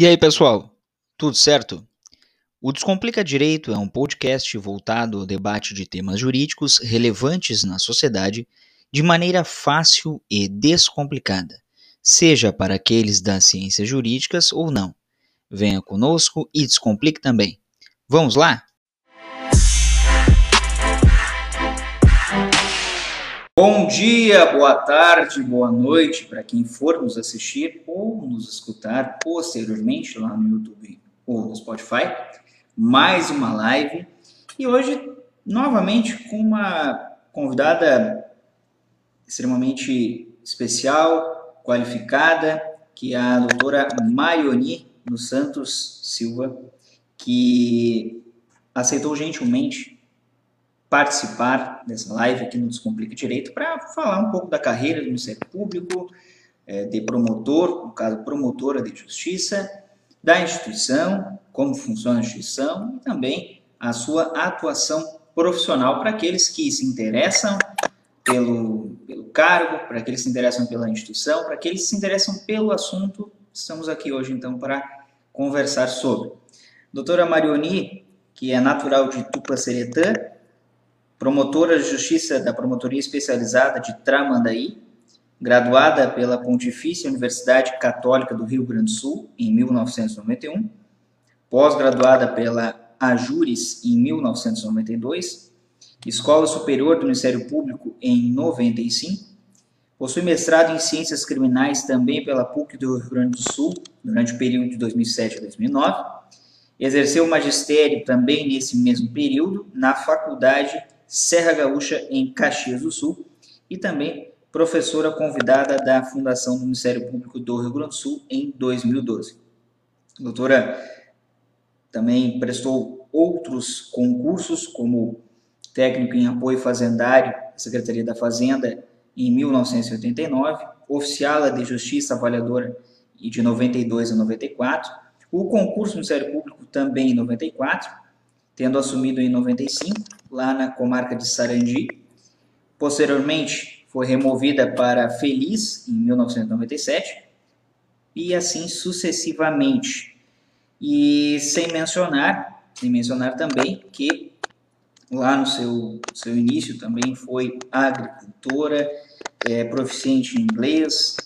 E aí, pessoal? Tudo certo? O Descomplica Direito é um podcast voltado ao debate de temas jurídicos relevantes na sociedade de maneira fácil e descomplicada, seja para aqueles das ciências jurídicas ou não. Venha conosco e descomplique também. Vamos lá? Bom dia, boa tarde, boa noite para quem for nos assistir ou nos escutar posteriormente lá no YouTube ou no Spotify. Mais uma live e hoje novamente com uma convidada extremamente especial, qualificada, que é a doutora Maioni dos Santos Silva, que aceitou gentilmente participar dessa live aqui no Descomplica Direito para falar um pouco da carreira do Ministério Público, é, de promotor, no caso, promotora de justiça, da instituição, como funciona a instituição e também a sua atuação profissional para aqueles que se interessam pelo, pelo cargo, para aqueles que se interessam pela instituição, para aqueles que se interessam pelo assunto. Estamos aqui hoje, então, para conversar sobre. Doutora Marioni, que é natural de Tupaceretã, promotora de justiça da Promotoria Especializada de Tramandaí, graduada pela Pontifícia Universidade Católica do Rio Grande do Sul em 1991, pós-graduada pela Ajures em 1992, Escola Superior do Ministério Público em 95, possui mestrado em Ciências Criminais também pela PUC do Rio Grande do Sul durante o período de 2007 a 2009, exerceu magistério também nesse mesmo período na Faculdade Serra Gaúcha, em Caxias do Sul, e também professora convidada da Fundação do Ministério Público do Rio Grande do Sul em 2012. A doutora também prestou outros concursos, como técnico em apoio fazendário, Secretaria da Fazenda, em 1989, oficial de Justiça Avaliadora de 92 a 94, o concurso do Ministério Público também em 94, tendo assumido em 95 lá na comarca de Sarandi. Posteriormente, foi removida para Feliz em 1997 e assim sucessivamente. E sem mencionar, sem mencionar também que lá no seu, seu início também foi agricultora, é, proficiente em inglês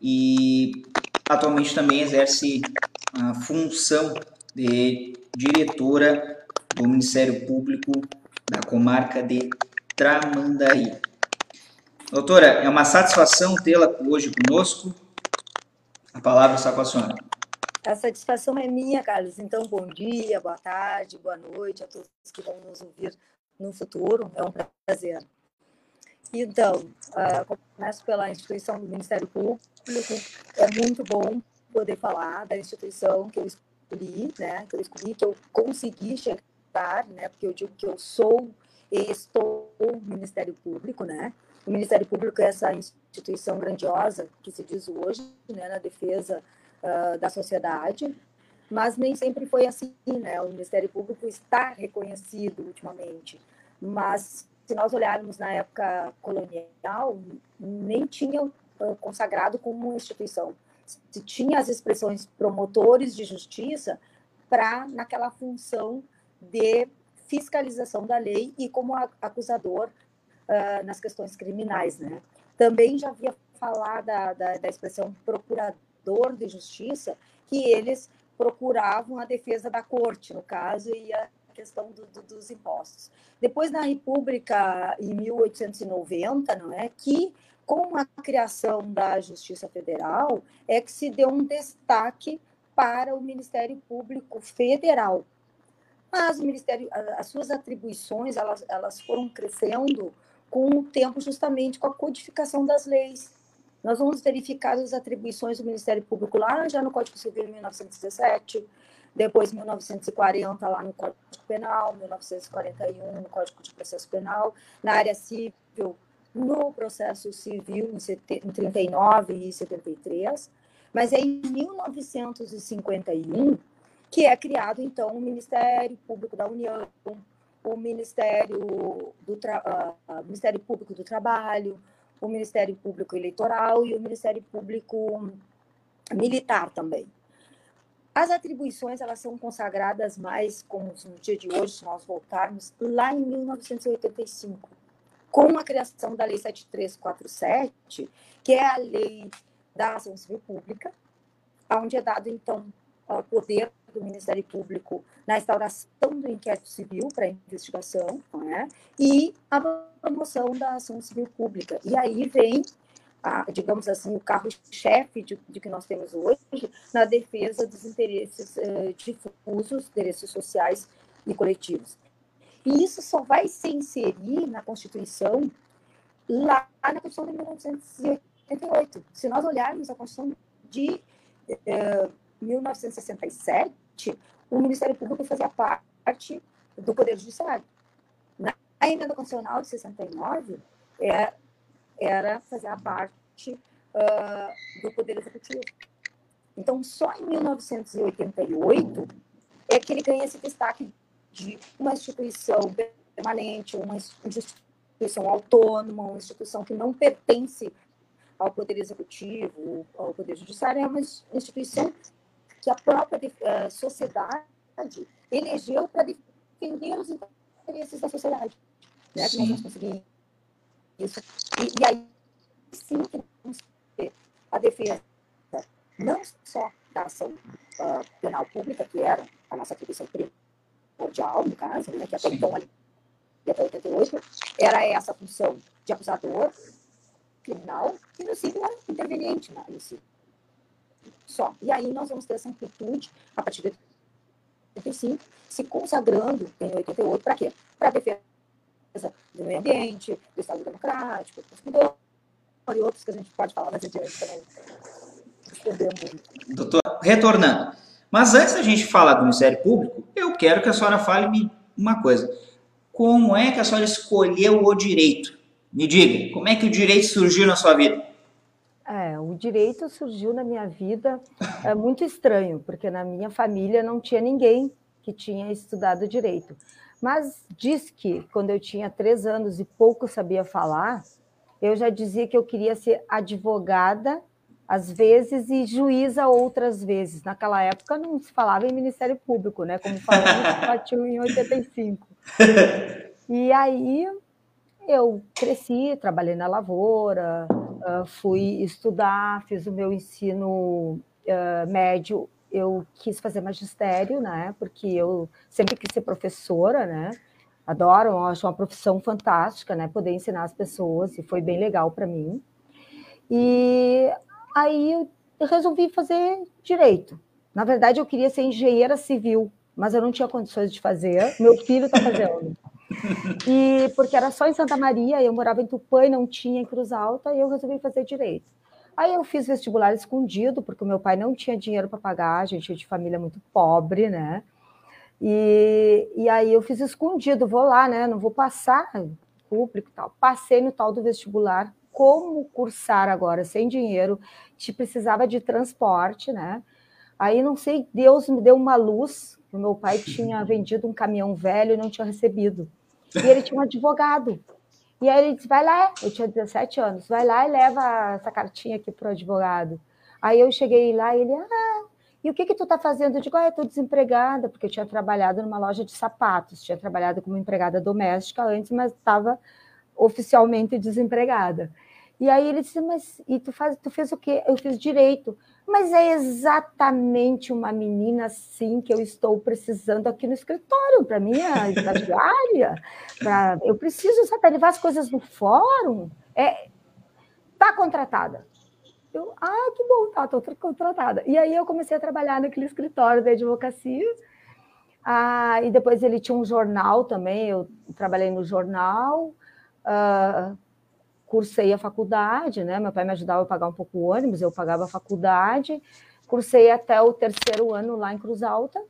e atualmente também exerce a função de diretora do Ministério Público da comarca de Tramandaí. Doutora, é uma satisfação tê-la hoje conosco. A palavra está com a senhora. A satisfação é minha, Carlos. Então, bom dia, boa tarde, boa noite a todos que vão nos ouvir no futuro. É um prazer. Então, uh, começo pela instituição do Ministério Público. É muito bom poder falar da instituição que eu né? Que eu escolhi, que eu consegui chegar né? Porque eu digo que eu sou e estou no Ministério Público, né? O Ministério Público é essa instituição grandiosa que se diz hoje, né, na defesa uh, da sociedade, mas nem sempre foi assim, né? O Ministério Público está reconhecido ultimamente, mas se nós olharmos na época colonial, nem tinha uh, consagrado como instituição. Tinha as expressões promotores de justiça para naquela função de fiscalização da lei e como acusador uh, nas questões criminais. Né? Também já havia falado da, da, da expressão procurador de justiça, que eles procuravam a defesa da corte, no caso, e a questão do, do, dos impostos. Depois, na República, em 1890, não é, que com a criação da Justiça Federal, é que se deu um destaque para o Ministério Público Federal, mas o Ministério, as suas atribuições, elas, elas foram crescendo com o tempo, justamente com a codificação das leis. Nós vamos verificar as atribuições do Ministério Público lá já no Código Civil de 1917, depois 1940 lá no Código Penal, 1941 no Código de Processo Penal, na área civil, no processo civil em 39 e 73, mas é em 1951 que é criado, então, o Ministério Público da União, o Ministério, do Tra... uh, Ministério Público do Trabalho, o Ministério Público Eleitoral e o Ministério Público Militar também. As atribuições elas são consagradas mais, como no dia de hoje, se nós voltarmos, lá em 1985, com a criação da Lei 7347, que é a lei da ação civil pública, onde é dado, então, o poder do Ministério Público na instauração do inquérito civil para investigação né? e a promoção da ação civil pública. E aí vem a, digamos assim, o carro-chefe de, de, que nós temos hoje na defesa dos interesses uh, difusos, interesses sociais e coletivos. E isso só vai se inserir na Constituição lá na Constituição de 1988. Se nós olharmos a Constituição de uh, 1967, o Ministério Público fazia parte do Poder Judiciário. Na emenda constitucional de 69, é, era fazer a parte uh, do Poder Executivo. Então, só em 1988 é que ele ganha esse destaque de uma instituição permanente, uma instituição autônoma, uma instituição que não pertence ao Poder Executivo, ao Poder Judiciário, é uma instituição que a própria uh, sociedade elegeu para defender os interesses da sociedade. Né? Que nós vamos conseguir isso. E, e aí sim que vamos ter a defesa não só da ação uh, penal pública, que era a nossa atribuição primordial, no caso, né, que até então, ali, até 88, era essa função de acusador criminal e no civil era interveniente né, no civil. Só. E aí nós vamos ter essa amplitude, a partir de 85, se consagrando em 88, para quê? Para a defesa do meio ambiente, do Estado Democrático, do consumidor, e outros que a gente pode falar mais adiante também. Doutor, retornando. Mas antes da gente falar do Ministério Público, eu quero que a senhora fale uma coisa. Como é que a senhora escolheu o direito? Me diga, como é que o direito surgiu na sua vida? É, o direito surgiu na minha vida é muito estranho, porque na minha família não tinha ninguém que tinha estudado direito. Mas diz que quando eu tinha três anos e pouco sabia falar, eu já dizia que eu queria ser advogada às vezes e juíza outras vezes. Naquela época não se falava em Ministério Público, né? Como falamos, partiu em 85. E aí eu cresci, trabalhei na lavoura, fui estudar, fiz o meu ensino médio. Eu quis fazer magistério, né? Porque eu sempre quis ser professora, né? Adoro, acho uma profissão fantástica, né? Poder ensinar as pessoas e foi bem legal para mim. E aí eu resolvi fazer direito. Na verdade, eu queria ser engenheira civil, mas eu não tinha condições de fazer. Meu filho está fazendo. E porque era só em Santa Maria, eu morava em Tupã e não tinha em Cruz Alta, e eu resolvi fazer direito. Aí eu fiz vestibular escondido, porque o meu pai não tinha dinheiro para pagar, a gente é de família muito pobre, né? E, e aí eu fiz escondido, vou lá, né? Não vou passar público e tal. Passei no tal do vestibular. Como cursar agora sem dinheiro? Te precisava de transporte, né? Aí não sei, Deus me deu uma luz. O meu pai tinha vendido um caminhão velho e não tinha recebido. E ele tinha um advogado. E aí ele disse: vai lá, eu tinha 17 anos, vai lá e leva essa cartinha aqui para o advogado. Aí eu cheguei lá e ele, ah, e o que que tu está fazendo? Eu digo, ah, eu estou desempregada, porque eu tinha trabalhado numa loja de sapatos, tinha trabalhado como empregada doméstica antes, mas estava oficialmente desempregada. E aí ele disse, mas e tu, faz, tu fez o quê? Eu fiz direito. Mas é exatamente uma menina assim que eu estou precisando aqui no escritório, para minha estagiária. Pra, eu preciso saber levar as coisas no fórum. É, tá contratada. Eu, ah, que bom, tá, estou contratada. E aí eu comecei a trabalhar naquele escritório de advocacia. Ah, e depois ele tinha um jornal também, eu trabalhei no jornal, ah, cursei a faculdade, né? Meu pai me ajudava a pagar um pouco o ônibus, eu pagava a faculdade, cursei até o terceiro ano lá em Cruz Alta,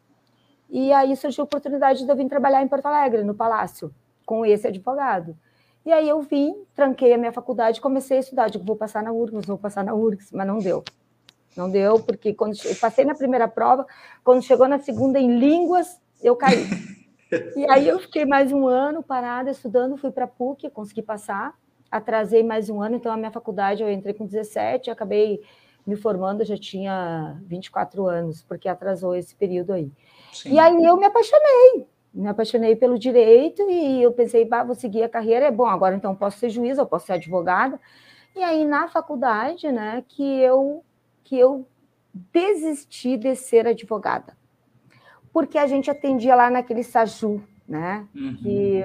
e aí surgiu a oportunidade de eu vir trabalhar em Porto Alegre, no Palácio, com esse advogado. E aí eu vim, tranquei a minha faculdade, comecei a estudar. Digo, vou passar na URGS, vou passar na URGS, mas não deu. Não deu, porque quando eu passei na primeira prova, quando chegou na segunda em línguas, eu caí. E aí eu fiquei mais um ano parada, estudando, fui para a PUC, consegui passar, atrasei mais um ano, então a minha faculdade eu entrei com 17, acabei me formando, eu já tinha 24 anos, porque atrasou esse período aí. Sim. E aí eu me apaixonei, me apaixonei pelo direito e eu pensei, bah, vou seguir a carreira, é bom, agora então posso ser juíza, eu posso ser advogada. E aí na faculdade, né, que eu que eu desisti de ser advogada. Porque a gente atendia lá naquele SAJU, né? Uhum. Que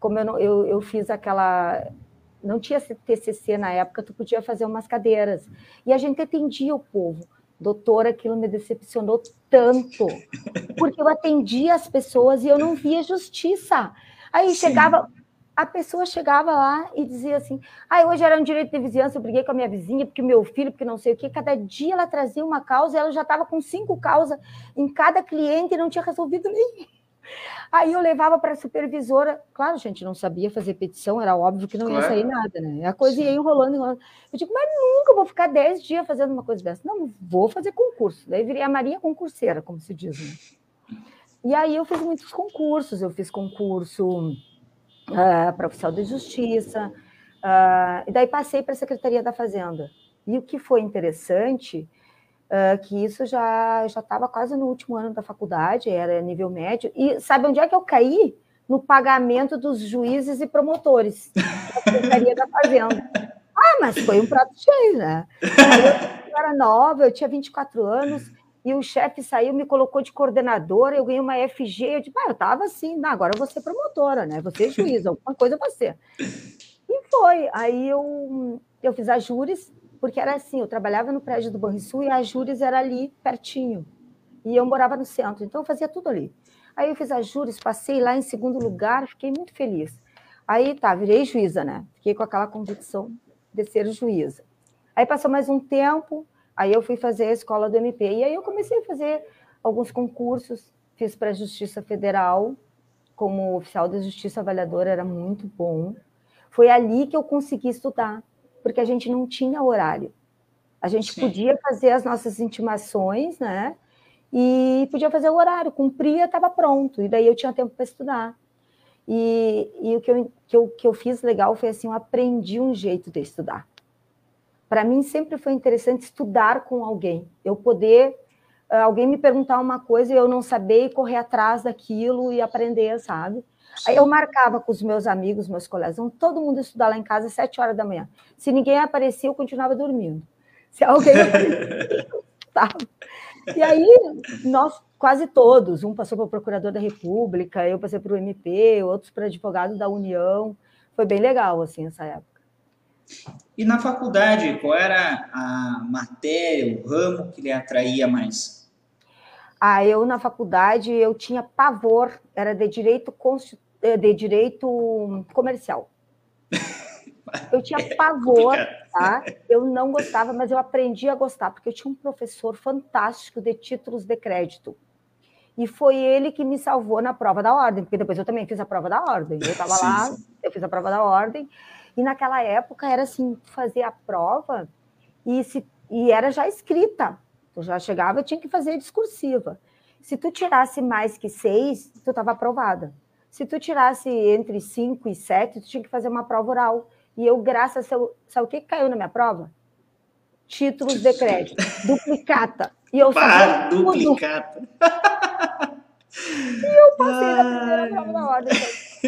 como eu, não, eu, eu fiz aquela não tinha TCC na época, tu podia fazer umas cadeiras. E a gente atendia o povo. Doutora, aquilo me decepcionou tanto, porque eu atendia as pessoas e eu não via justiça. Aí Sim. chegava, a pessoa chegava lá e dizia assim: ah, hoje era um direito de vizinhança, eu briguei com a minha vizinha, porque meu filho, porque não sei o quê. Cada dia ela trazia uma causa e ela já estava com cinco causas em cada cliente e não tinha resolvido nem. Aí eu levava para a supervisora, claro, a gente não sabia fazer petição, era óbvio que não claro. ia sair nada, né? A coisa Sim. ia enrolando, enrolando. Eu digo, mas nunca vou ficar dez dias fazendo uma coisa dessa. Não, vou fazer concurso. Daí virei a Maria concurseira, como se diz, né? E aí eu fiz muitos concursos, eu fiz concurso uh, para oficial de justiça, uh, e daí passei para a Secretaria da Fazenda. E o que foi interessante Uh, que isso já já estava quase no último ano da faculdade, era nível médio. E sabe onde é que eu caí? No pagamento dos juízes e promotores da Secretaria da Fazenda. Ah, mas foi um prato cheio, né? Eu era nova, eu tinha 24 anos, e o chefe saiu, me colocou de coordenadora, eu ganhei uma FG, eu disse, ah, eu estava assim, não, agora eu vou ser promotora, né? Você juiz, alguma coisa você. E foi. Aí eu, eu fiz a júris, porque era assim, eu trabalhava no prédio do Banrisul e a Júris era ali pertinho. E eu morava no centro, então eu fazia tudo ali. Aí eu fiz a Júris, passei lá em segundo lugar, fiquei muito feliz. Aí tá, virei juíza, né? Fiquei com aquela convicção de ser juíza. Aí passou mais um tempo, aí eu fui fazer a escola do MP. E aí eu comecei a fazer alguns concursos, fiz para a Justiça Federal, como oficial da Justiça Avaliadora, era muito bom. Foi ali que eu consegui estudar porque a gente não tinha horário. A gente Sim. podia fazer as nossas intimações, né? E podia fazer o horário, cumpria, estava pronto. E daí eu tinha tempo para estudar. E, e, o que eu, que, eu, que eu fiz legal foi assim, eu aprendi um jeito de estudar. Para mim sempre foi interessante estudar com alguém. Eu poder, ah, alguém me perguntar uma coisa e eu não saber e correr atrás daquilo e aprender, sabe? Aí eu marcava com os meus amigos, meus colegas, todo mundo estudar lá em casa às sete horas da manhã. Se ninguém aparecia, eu continuava dormindo. Se alguém aparecia, E aí, nós quase todos, um passou para o procurador da República, eu passei para o MP, outros para advogado da União. Foi bem legal, assim, essa época. E na faculdade, qual era a matéria, o ramo que lhe atraía mais? Ah, eu na faculdade eu tinha pavor, era de direito eh, de direito comercial. Eu tinha é pavor, tá? Eu não gostava, mas eu aprendi a gostar, porque eu tinha um professor fantástico de títulos de crédito. E foi ele que me salvou na prova da ordem, porque depois eu também fiz a prova da ordem. Eu estava lá, eu fiz a prova da ordem, e naquela época era assim, fazer a prova e, se, e era já escrita. Tu já chegava, tinha que fazer discursiva. Se tu tirasse mais que seis, tu estava aprovada. Se tu tirasse entre cinco e sete, tu tinha que fazer uma prova oral. E eu, graças a... Sabe o que caiu na minha prova? Títulos de crédito. duplicata. E eu tudo. Duplicata. e eu passei na primeira prova da ordem.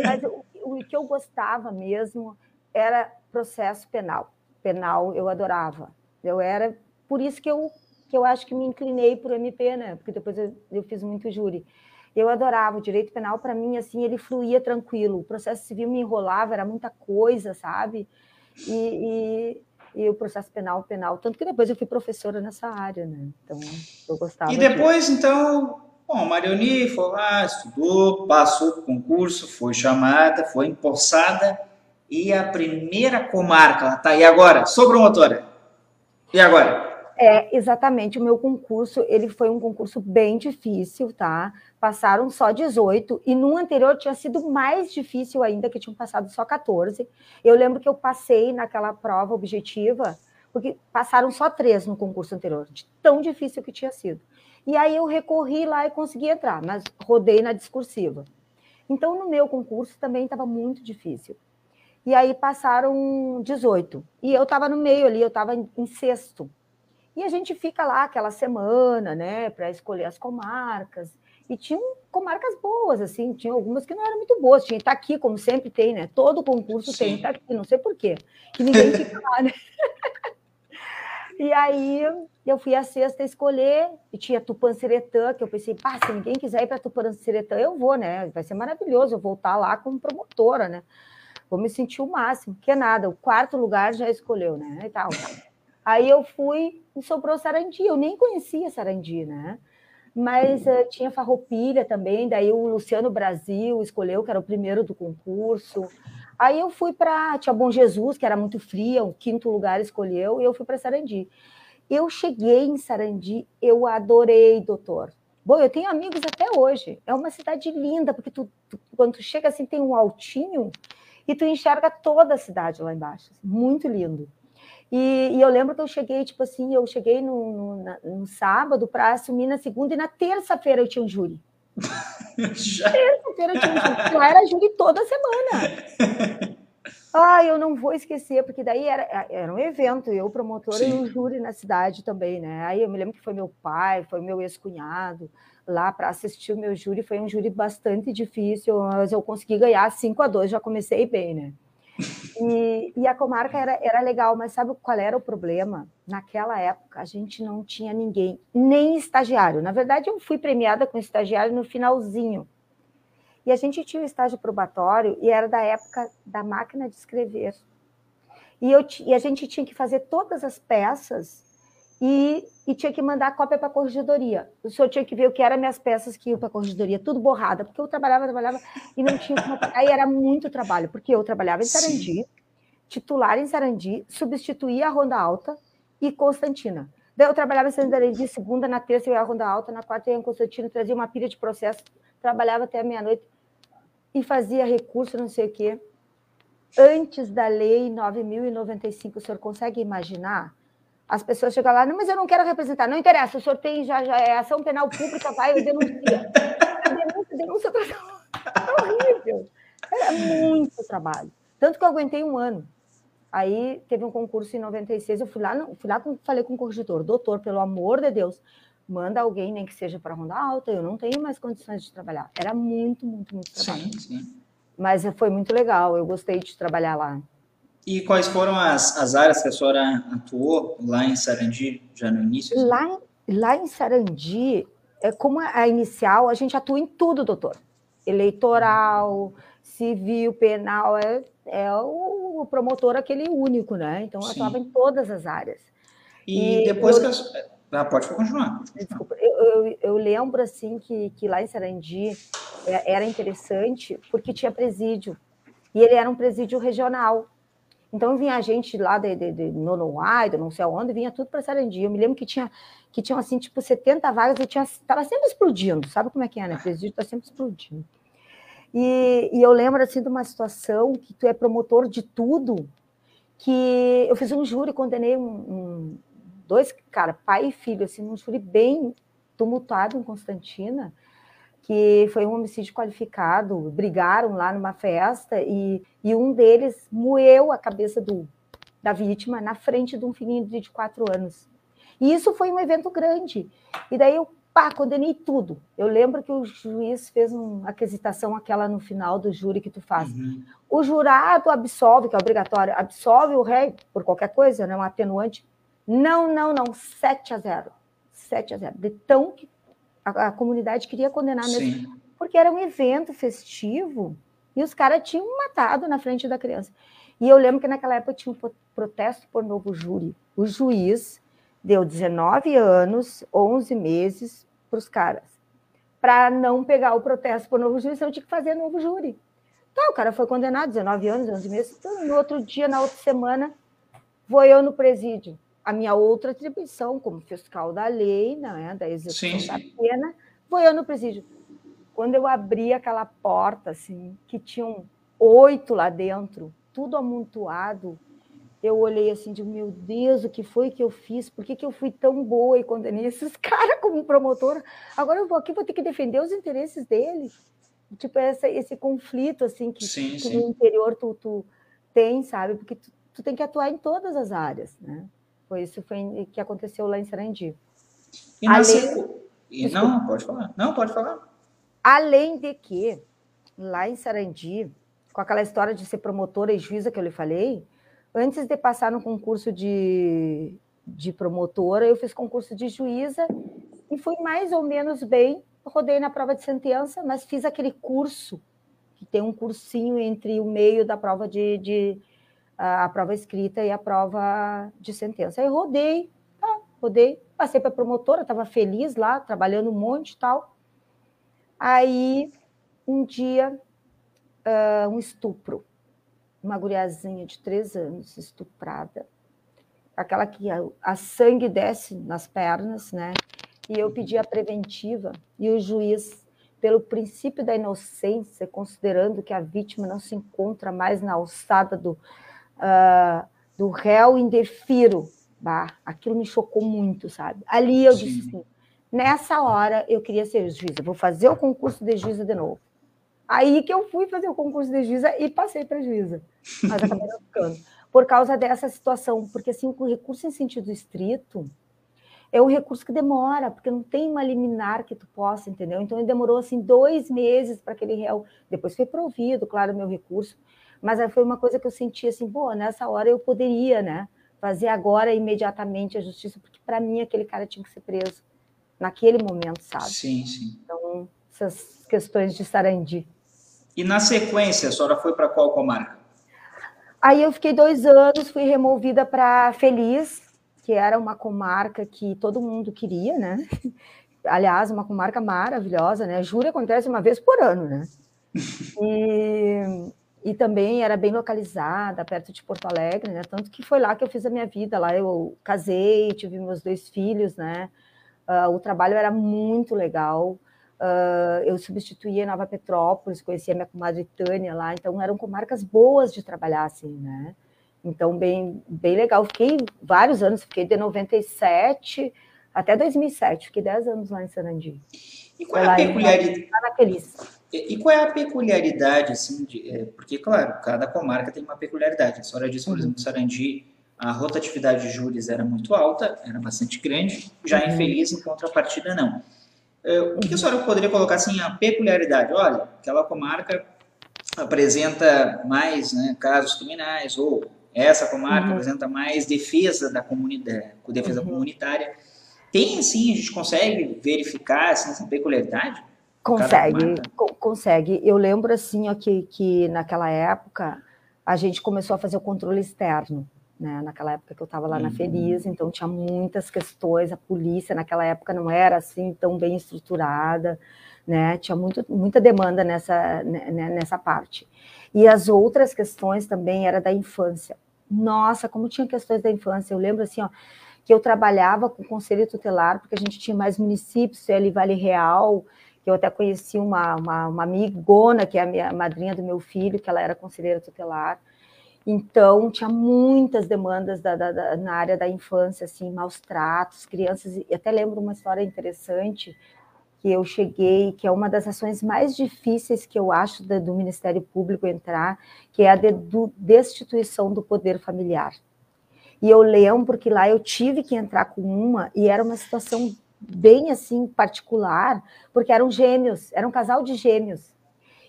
Mas o, o que eu gostava mesmo era processo penal. Penal eu adorava. Eu era... Por isso que eu que eu acho que me inclinei por MP, né? Porque depois eu, eu fiz muito júri. Eu adorava o direito penal, para mim, assim, ele fluía tranquilo. O processo civil me enrolava, era muita coisa, sabe? E, e, e, o processo penal, penal. Tanto que depois eu fui professora nessa área, né? Então, eu gostava. E depois, de... então, bom, Marioni foi lá, estudou, passou o concurso, foi chamada, foi empossada. E a primeira comarca, ela tá aí agora, sou promotora. E agora? É, exatamente. O meu concurso, ele foi um concurso bem difícil, tá? Passaram só 18 e no anterior tinha sido mais difícil ainda, que tinham passado só 14. Eu lembro que eu passei naquela prova objetiva, porque passaram só três no concurso anterior, de tão difícil que tinha sido. E aí eu recorri lá e consegui entrar, mas rodei na discursiva. Então, no meu concurso também estava muito difícil. E aí passaram 18. E eu estava no meio ali, eu estava em sexto. E a gente fica lá aquela semana, né, para escolher as comarcas. E tinham comarcas boas, assim, tinha algumas que não eram muito boas. Tinha Itaqui, como sempre tem, né? Todo concurso Sim. tem Itaqui, não sei por quê. Que ninguém fica lá, né? E aí eu fui a sexta escolher, e tinha Tupanciretã, que eu pensei, pá, se ninguém quiser ir para Tupanciretã, eu vou, né? Vai ser maravilhoso eu voltar lá como promotora, né? Vou me sentir o máximo, que é nada, o quarto lugar já escolheu, né? E tal. Aí eu fui e sobrou Sarandi, eu nem conhecia Sarandi, né? Mas uh, tinha Farroupilha também, daí o Luciano Brasil escolheu, que era o primeiro do concurso. Aí eu fui para Tinha Bom Jesus, que era muito fria, o quinto lugar escolheu, e eu fui para Sarandi. Eu cheguei em Sarandi, eu adorei, doutor. Bom, eu tenho amigos até hoje. É uma cidade linda, porque tu, tu, quando tu chega assim, tem um altinho e tu enxerga toda a cidade lá embaixo. Muito lindo. E, e eu lembro que eu cheguei, tipo assim, eu cheguei no, no, no sábado para assumir na segunda e na terça-feira eu tinha um júri. Terça-feira eu tinha um júri. Lá era júri toda semana. Ah, eu não vou esquecer, porque daí era, era um evento, eu, promotora, Sim. e o júri na cidade também, né? Aí eu me lembro que foi meu pai, foi meu ex-cunhado lá para assistir o meu júri. Foi um júri bastante difícil, mas eu consegui ganhar 5 a 2, já comecei bem, né? E, e, a comarca era, era legal, mas sabe qual era o problema? Naquela época, a gente não tinha ninguém, nem estagiário. Na verdade, eu fui premiada com estagiário no finalzinho. E a gente tinha o estágio probatório e era da época da máquina de escrever. E, eu, e a gente tinha que fazer todas as peças e, e tinha que mandar cópia para a corregedoria. O senhor tinha que ver o que eram minhas peças que iam para a corregedoria, tudo borrada, porque eu trabalhava, trabalhava e não tinha como. Aí era muito trabalho, porque eu trabalhava em Sarandi, Sim. titular em Sarandi, substituía a Ronda Alta e Constantina. Daí eu trabalhava em Sarandi segunda, na terça eu ia à Ronda Alta, na quarta eu ia em Constantina, trazia uma pilha de processo, trabalhava até meia-noite e fazia recurso, não sei o quê. Antes da lei 9.095, o senhor consegue imaginar? As pessoas chegam lá, não, mas eu não quero representar. Não interessa, o senhor tem já, já é ação penal pública, vai, eu denuncio. denúncia, denúncia para É horrível. Era muito trabalho. Tanto que eu aguentei um ano. Aí teve um concurso em 96, eu fui lá, fui lá falei com o corregedor, doutor, pelo amor de Deus, manda alguém, nem que seja para ronda alta, eu não tenho mais condições de trabalhar. Era muito, muito, muito trabalho. Sim, sim. Mas foi muito legal, eu gostei de trabalhar lá. E quais foram as, as áreas que a senhora atuou lá em Sarandi, já no início? Lá, lá em Sarandi, é como a inicial, a gente atua em tudo, doutor. Eleitoral, civil, penal, é, é o, promotor aquele único, né? Então, Sim. atuava em todas as áreas. E, e depois eu, que... A... Ah, pode continuar. Pode continuar. Desculpa, eu, eu, eu, lembro, assim, que, que lá em Sarandi é, era interessante porque tinha presídio. E ele era um presídio regional. Então vinha gente lá de, de, de Nonoai, não sei aonde, vinha tudo para Sarandi. Eu me lembro que tinha que tinham assim, tipo, 70 vagas e tinha estava sempre explodindo. Sabe como é que é, né? Presídio está sempre explodindo. E, e, eu lembro assim de uma situação que tu é promotor de tudo, que eu fiz um júri, condenei um, um dois, cara, pai e filho, assim, um júri bem tumultuado em Constantina, que foi um homicídio qualificado, brigaram lá numa festa e, e um deles moeu a cabeça do, da vítima na frente de um filhinho de quatro anos. E isso foi um evento grande. E daí eu pá, condenei tudo. Eu lembro que o juiz fez uma aquisitação, aquela no final do júri que tu faz. Uhum. O jurado absolve, que é obrigatório, absolve o rei por qualquer coisa, né, um atenuante. Não, não, não, 7 a 0. 7 a 0. De tão que a, a comunidade queria condenar mesmo, Sim. porque era um evento festivo e os caras tinham matado na frente da criança. E eu lembro que naquela época tinha um protesto por novo júri. O juiz deu 19 anos, 11 meses para os caras, para não pegar o protesto por novo júri, senão tinha que fazer novo júri. Então, o cara foi condenado, 19 anos, 11 meses. Então, no outro dia, na outra semana, vou eu no presídio a minha outra atribuição como fiscal da lei, né, da execução sim, sim. da pena, foi eu no presídio. Quando eu abri aquela porta, assim, que tinham oito lá dentro, tudo amontoado, eu olhei assim, de meu Deus, o que foi que eu fiz? Por que, que eu fui tão boa e condenei esses caras como promotora? Agora eu vou aqui, vou ter que defender os interesses deles. Tipo, essa, esse conflito, assim, que, sim, que no interior tu, tu tem, sabe? Porque tu, tu tem que atuar em todas as áreas, né? Foi isso foi que aconteceu lá em Sarandi. E Além... Não, pode falar. Não, pode falar. Além de que, lá em Sarandi, com aquela história de ser promotora e juíza que eu lhe falei, antes de passar no concurso de, de promotora, eu fiz concurso de juíza e fui mais ou menos bem. Rodei na prova de sentença, mas fiz aquele curso, que tem um cursinho entre o meio da prova de, de a, a prova escrita e a prova de sentença. Aí rodei, tá, rodei, passei para promotora, estava feliz lá, trabalhando um monte e tal. Aí, um dia, uh, um estupro. Uma guriazinha de três anos estuprada. Aquela que a, a sangue desce nas pernas, né? E eu pedi a preventiva e o juiz, pelo princípio da inocência, considerando que a vítima não se encontra mais na alçada do, uh, do réu indefiro, bah, aquilo me chocou muito, sabe? Ali eu Sim. disse assim, nessa hora eu queria ser juíza, vou fazer o concurso de juíza de novo. Aí que eu fui fazer o concurso de juíza e passei para juíza, mas acabei não ficando. Por causa dessa situação, porque assim, o recurso em sentido estrito é um recurso que demora, porque não tem uma liminar que tu possa, entendeu? Então, ele demorou, assim, dois meses para aquele réu. Depois foi provido, claro, o meu recurso, mas foi uma coisa que eu senti assim, pô, nessa hora eu poderia, né? Fazer agora, imediatamente, a justiça, porque para mim aquele cara tinha que ser preso naquele momento, sabe? Sim, sim. Então, essas questões de Sarandi. E na sequência, a senhora foi para qual comarca? Aí eu fiquei dois anos, fui removida para Feliz, que era uma comarca que todo mundo queria, né? Aliás, uma comarca maravilhosa, né? Júri acontece uma vez por ano, né? E, e também era bem localizada, perto de Porto Alegre, né? Tanto que foi lá que eu fiz a minha vida. Lá eu casei, tive meus dois filhos, né? Uh, o trabalho era muito legal. Uh, eu substituía Nova Petrópolis, conhecia minha comadre Tânia lá, então eram comarcas boas de trabalhar, assim, né? Então, bem, bem legal. Fiquei vários anos, fiquei de 97 até 2007, fiquei 10 anos lá em Sarandi. E qual é a peculiaridade? E, e qual é a peculiaridade, assim, de, é, porque, claro, cada comarca tem uma peculiaridade. A senhora disse, por uhum. exemplo, Sarandi, a rotatividade de júris era muito alta, era bastante grande, já uhum. infeliz, em contrapartida, não. É, o que a senhora poderia colocar assim a peculiaridade? Olha, aquela comarca apresenta mais né, casos criminais, ou essa comarca uhum. apresenta mais defesa da comunidade, defesa uhum. comunitária. Tem, assim, a gente consegue verificar assim, essa peculiaridade? Consegue, consegue. Eu lembro, assim, ó, que, que naquela época a gente começou a fazer o controle externo né? Naquela época que eu estava lá uhum. na Feliz, então tinha muitas questões. A polícia naquela época não era assim tão bem estruturada, né? Tinha muito, muita demanda nessa, né, né, nessa parte. E as outras questões também era da infância. Nossa, como tinha questões da infância. Eu lembro assim, ó, que eu trabalhava com o conselho tutelar, porque a gente tinha mais municípios, ali Vale Real, que eu até conheci uma, uma, uma amigona, que é a minha madrinha do meu filho, que ela era conselheira tutelar. Então, tinha muitas demandas da, da, da, na área da infância, assim, maus tratos, crianças. E até lembro uma história interessante que eu cheguei, que é uma das ações mais difíceis que eu acho do, do Ministério Público entrar, que é a de, do, destituição do poder familiar. E eu lembro que lá eu tive que entrar com uma, e era uma situação bem assim particular, porque eram gêmeos, era um casal de gêmeos.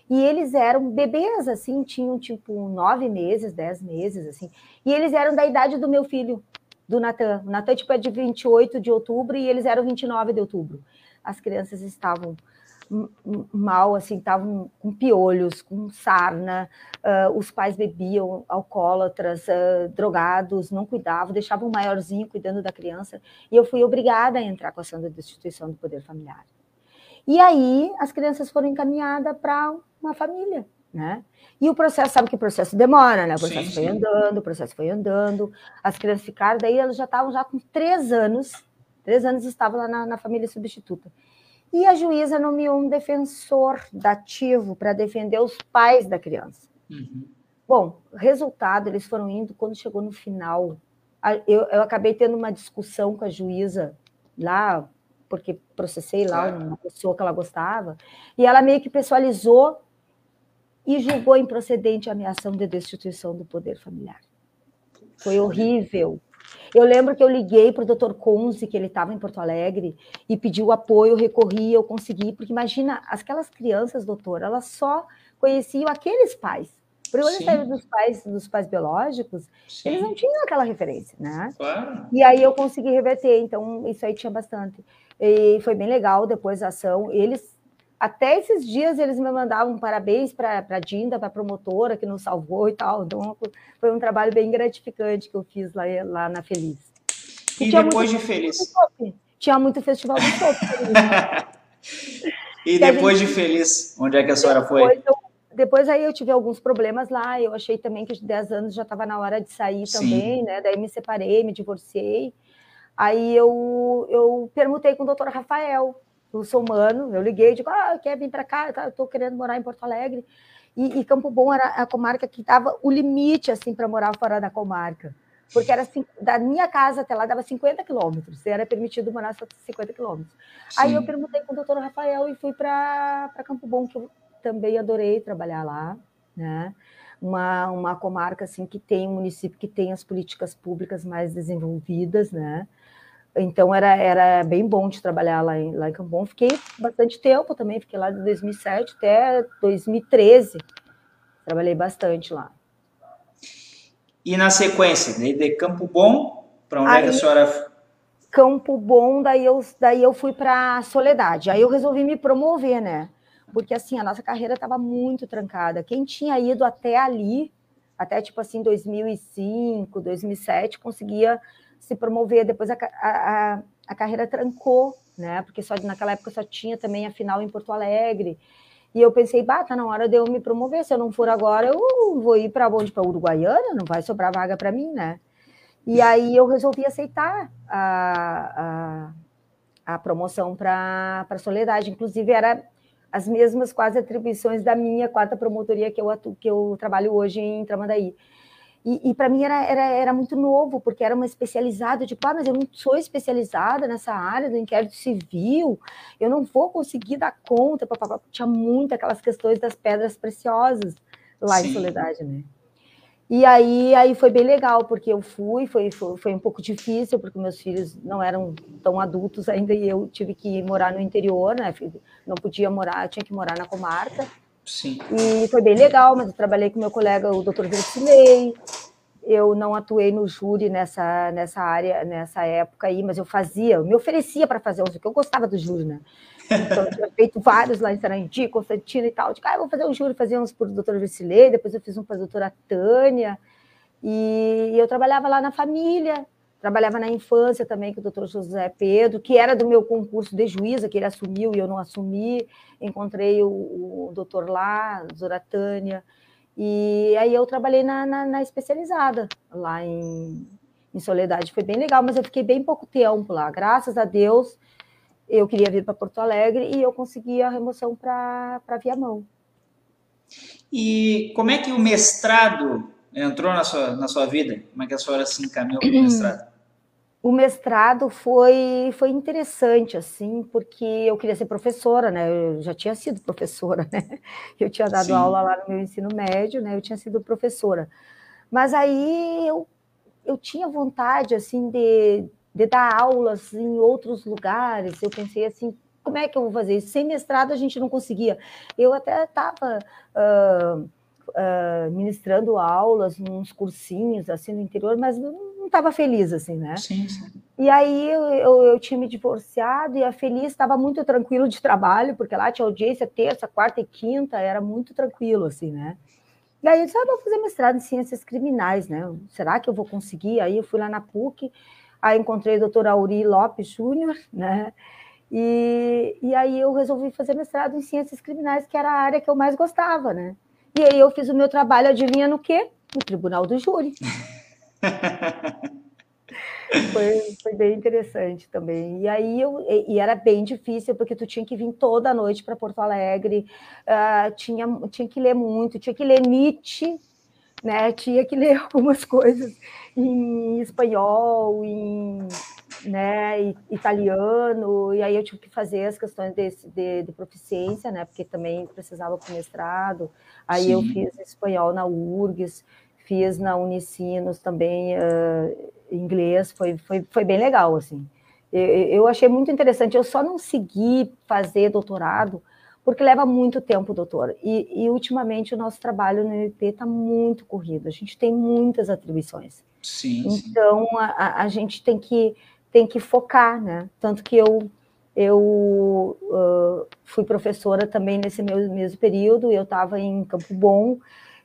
E eles eram bebês, assim, tinham tipo nove meses, dez meses, assim. E eles eram da idade do meu filho, do Natan. O Natan, tipo, é de 28 de outubro e eles eram 29 de outubro. As crianças estavam mal, assim, estavam com piolhos, com sarna, uh, os pais bebiam, alcoólatras, uh, drogados, não cuidavam, deixavam o maiorzinho cuidando da criança, e eu fui obrigada a entrar com a ação de destituição do poder familiar. E aí as crianças foram encaminhadas para uma família, né? E o processo, sabe que o processo demora, né? O processo sim, foi sim. andando, o processo foi andando, as crianças ficaram, daí elas já estavam já com três anos, três anos estavam lá na, na família substituta. E a juíza nomeou um defensor dativo para defender os pais da criança. Uhum. Bom, resultado, eles foram indo, quando chegou no final, eu, eu acabei tendo uma discussão com a juíza lá, porque processei lá uma pessoa que ela gostava, e ela meio que pessoalizou e julgou improcedente a ameação de destituição do poder familiar. Foi horrível, Eu lembro que eu liguei para o doutor Conze, que ele estava em Porto Alegre, e pediu apoio, recorri, eu consegui, porque imagina, aquelas crianças, doutor, elas só conheciam aqueles pais. Por eles saíram dos pais, dos pais biológicos, Sim. eles não tinham aquela referência, né? Claro. E aí eu consegui reverter, então isso aí tinha bastante. E foi bem legal depois a ação. Eles, até esses dias, eles me mandavam parabéns para a Dinda, para a promotora que nos salvou e tal. Então foi um trabalho bem gratificante que eu fiz lá, lá na Feliz. E, e depois de Feliz? Tinha muito festival do shopping. e depois gente... de Feliz, onde é que a senhora foi? Eu depois aí eu tive alguns problemas lá, eu achei também que de 10 anos já estava na hora de sair Sim. também, né? Daí me separei, me divorciei. Aí eu, eu perguntei com o doutor Rafael, do Somano, eu liguei, digo, ah, quer vir para cá? Eu estou querendo morar em Porto Alegre. E, e, Campo Bom era a comarca que dava o limite, assim, para morar fora da comarca. Porque era assim, da minha casa até lá dava 50 quilômetros, era permitido morar só 50 quilômetros. Aí eu perguntei com o doutor Rafael e fui para Campo Bom, que eu também adorei trabalhar lá, né? Uma, uma comarca assim que tem um município que tem as políticas públicas mais desenvolvidas, né? Então era, era bem bom de trabalhar lá em, lá em Cambon. Fiquei bastante tempo também, fiquei lá de 2007 até 2013. Trabalhei bastante lá. E na sequência, de Campo Bom, para onde Aí, é que a senhora Campo Bom, daí eu, daí eu fui para Soledade. Aí eu resolvi me promover, né? porque assim, a nossa carreira estava muito trancada. Quem tinha ido até ali, até tipo assim, 2005, 2007, conseguia se promover. Depois a, a, a carreira trancou, né? Porque só naquela época só tinha também a final em Porto Alegre. E eu pensei, bah, tá na hora de eu me promover. Se eu não for agora, eu vou ir para onde? Para Uruguaiana? Não vai sobrar vaga para mim, né? E aí eu resolvi aceitar a, a, a promoção para Soledade. Inclusive, era as mesmas quase atribuições da minha quarta promotoria que eu, atu, que eu trabalho hoje em Tramandaí. E, e para mim era, era, era muito novo, porque era uma especializada, tipo, ah, mas eu não sou especializada nessa área do inquérito civil, eu não vou conseguir dar conta, papapá. tinha muito aquelas questões das pedras preciosas lá Sim. em Soledade, né? E aí, aí foi bem legal, porque eu fui, foi, foi, foi, um pouco difícil, porque meus filhos não eram tão adultos ainda e eu tive que morar no interior, né? Não podia morar, tinha que morar na comarca. Sim. E foi bem legal, mas eu trabalhei com meu colega, o Dr. Versilei. Eu não atuei no júri nessa, nessa área, nessa época aí, mas eu fazia, eu me oferecia para fazer, porque eu gostava do júri, né? Então, eu tinha feito vários lá em Sarandi, Constantino e tal. De ah, vou fazer um júri, fazer uns para o doutor Vicilei, depois eu fiz um para a doutora Tânia. E eu trabalhava lá na família, trabalhava na infância também com o doutor José Pedro, que era do meu concurso de juíza, que ele assumiu e eu não assumi. Encontrei o, o doutor lá, a doutora Tânia. E aí eu trabalhei na, na, na especializada, lá em, em Soledade. Foi bem legal, mas eu fiquei bem pouco tempo lá. Graças a Deus, eu queria vir para Porto Alegre e eu consegui a remoção para Viamão. E como é que o mestrado entrou na sua, na sua vida? Como é que a senhora se encaminhou para o mestrado? O mestrado foi, foi interessante, assim, porque eu queria ser professora, né? Eu já tinha sido professora, né? Eu tinha dado Sim. aula lá no meu ensino médio, né? Eu tinha sido professora. Mas aí eu, eu tinha vontade, assim, de, de dar aulas em outros lugares. Eu pensei assim, como é que eu vou fazer isso? Sem mestrado a gente não conseguia. Eu até estava uh, uh, ministrando aulas, uns cursinhos assim no interior, mas não estava feliz assim, né? Sim, sim. E aí eu, eu, eu, tinha me divorciado e a Feliz estava muito tranquilo de trabalho, porque lá tinha audiência terça, quarta e quinta, era muito tranquilo assim, né? E aí eu disse, ah, vou fazer mestrado em ciências criminais, né? Será que eu vou conseguir? Aí eu fui lá na PUC Aí encontrei o doutor Auri Lopes Júnior, né? E, e aí eu resolvi fazer mestrado em ciências criminais, que era a área que eu mais gostava, né? E aí eu fiz o meu trabalho, adivinha no quê? No tribunal do júri. foi, foi bem interessante também. E aí eu, e, era bem difícil, porque tu tinha que vir toda noite para Porto Alegre, uh, tinha, tinha que ler muito, tinha que ler Nietzsche, né? Tinha que ler algumas coisas em espanhol, em né, italiano, e aí eu tive que fazer as questões de, de, de proficiência, né, porque também precisava para mestrado. Aí Sim. eu fiz espanhol na URGS, fiz na Unicinos também uh, inglês, foi, foi, foi bem legal, assim. Eu, eu achei muito interessante, eu só não segui fazer doutorado, porque leva muito tempo, doutor. E, e ultimamente o nosso trabalho no MP está muito corrido, a gente tem muitas atribuições. Sim. Então sim. A, a gente tem que, tem que focar, né? Tanto que eu eu uh, fui professora também nesse meu mesmo período, eu estava em Campo Bom,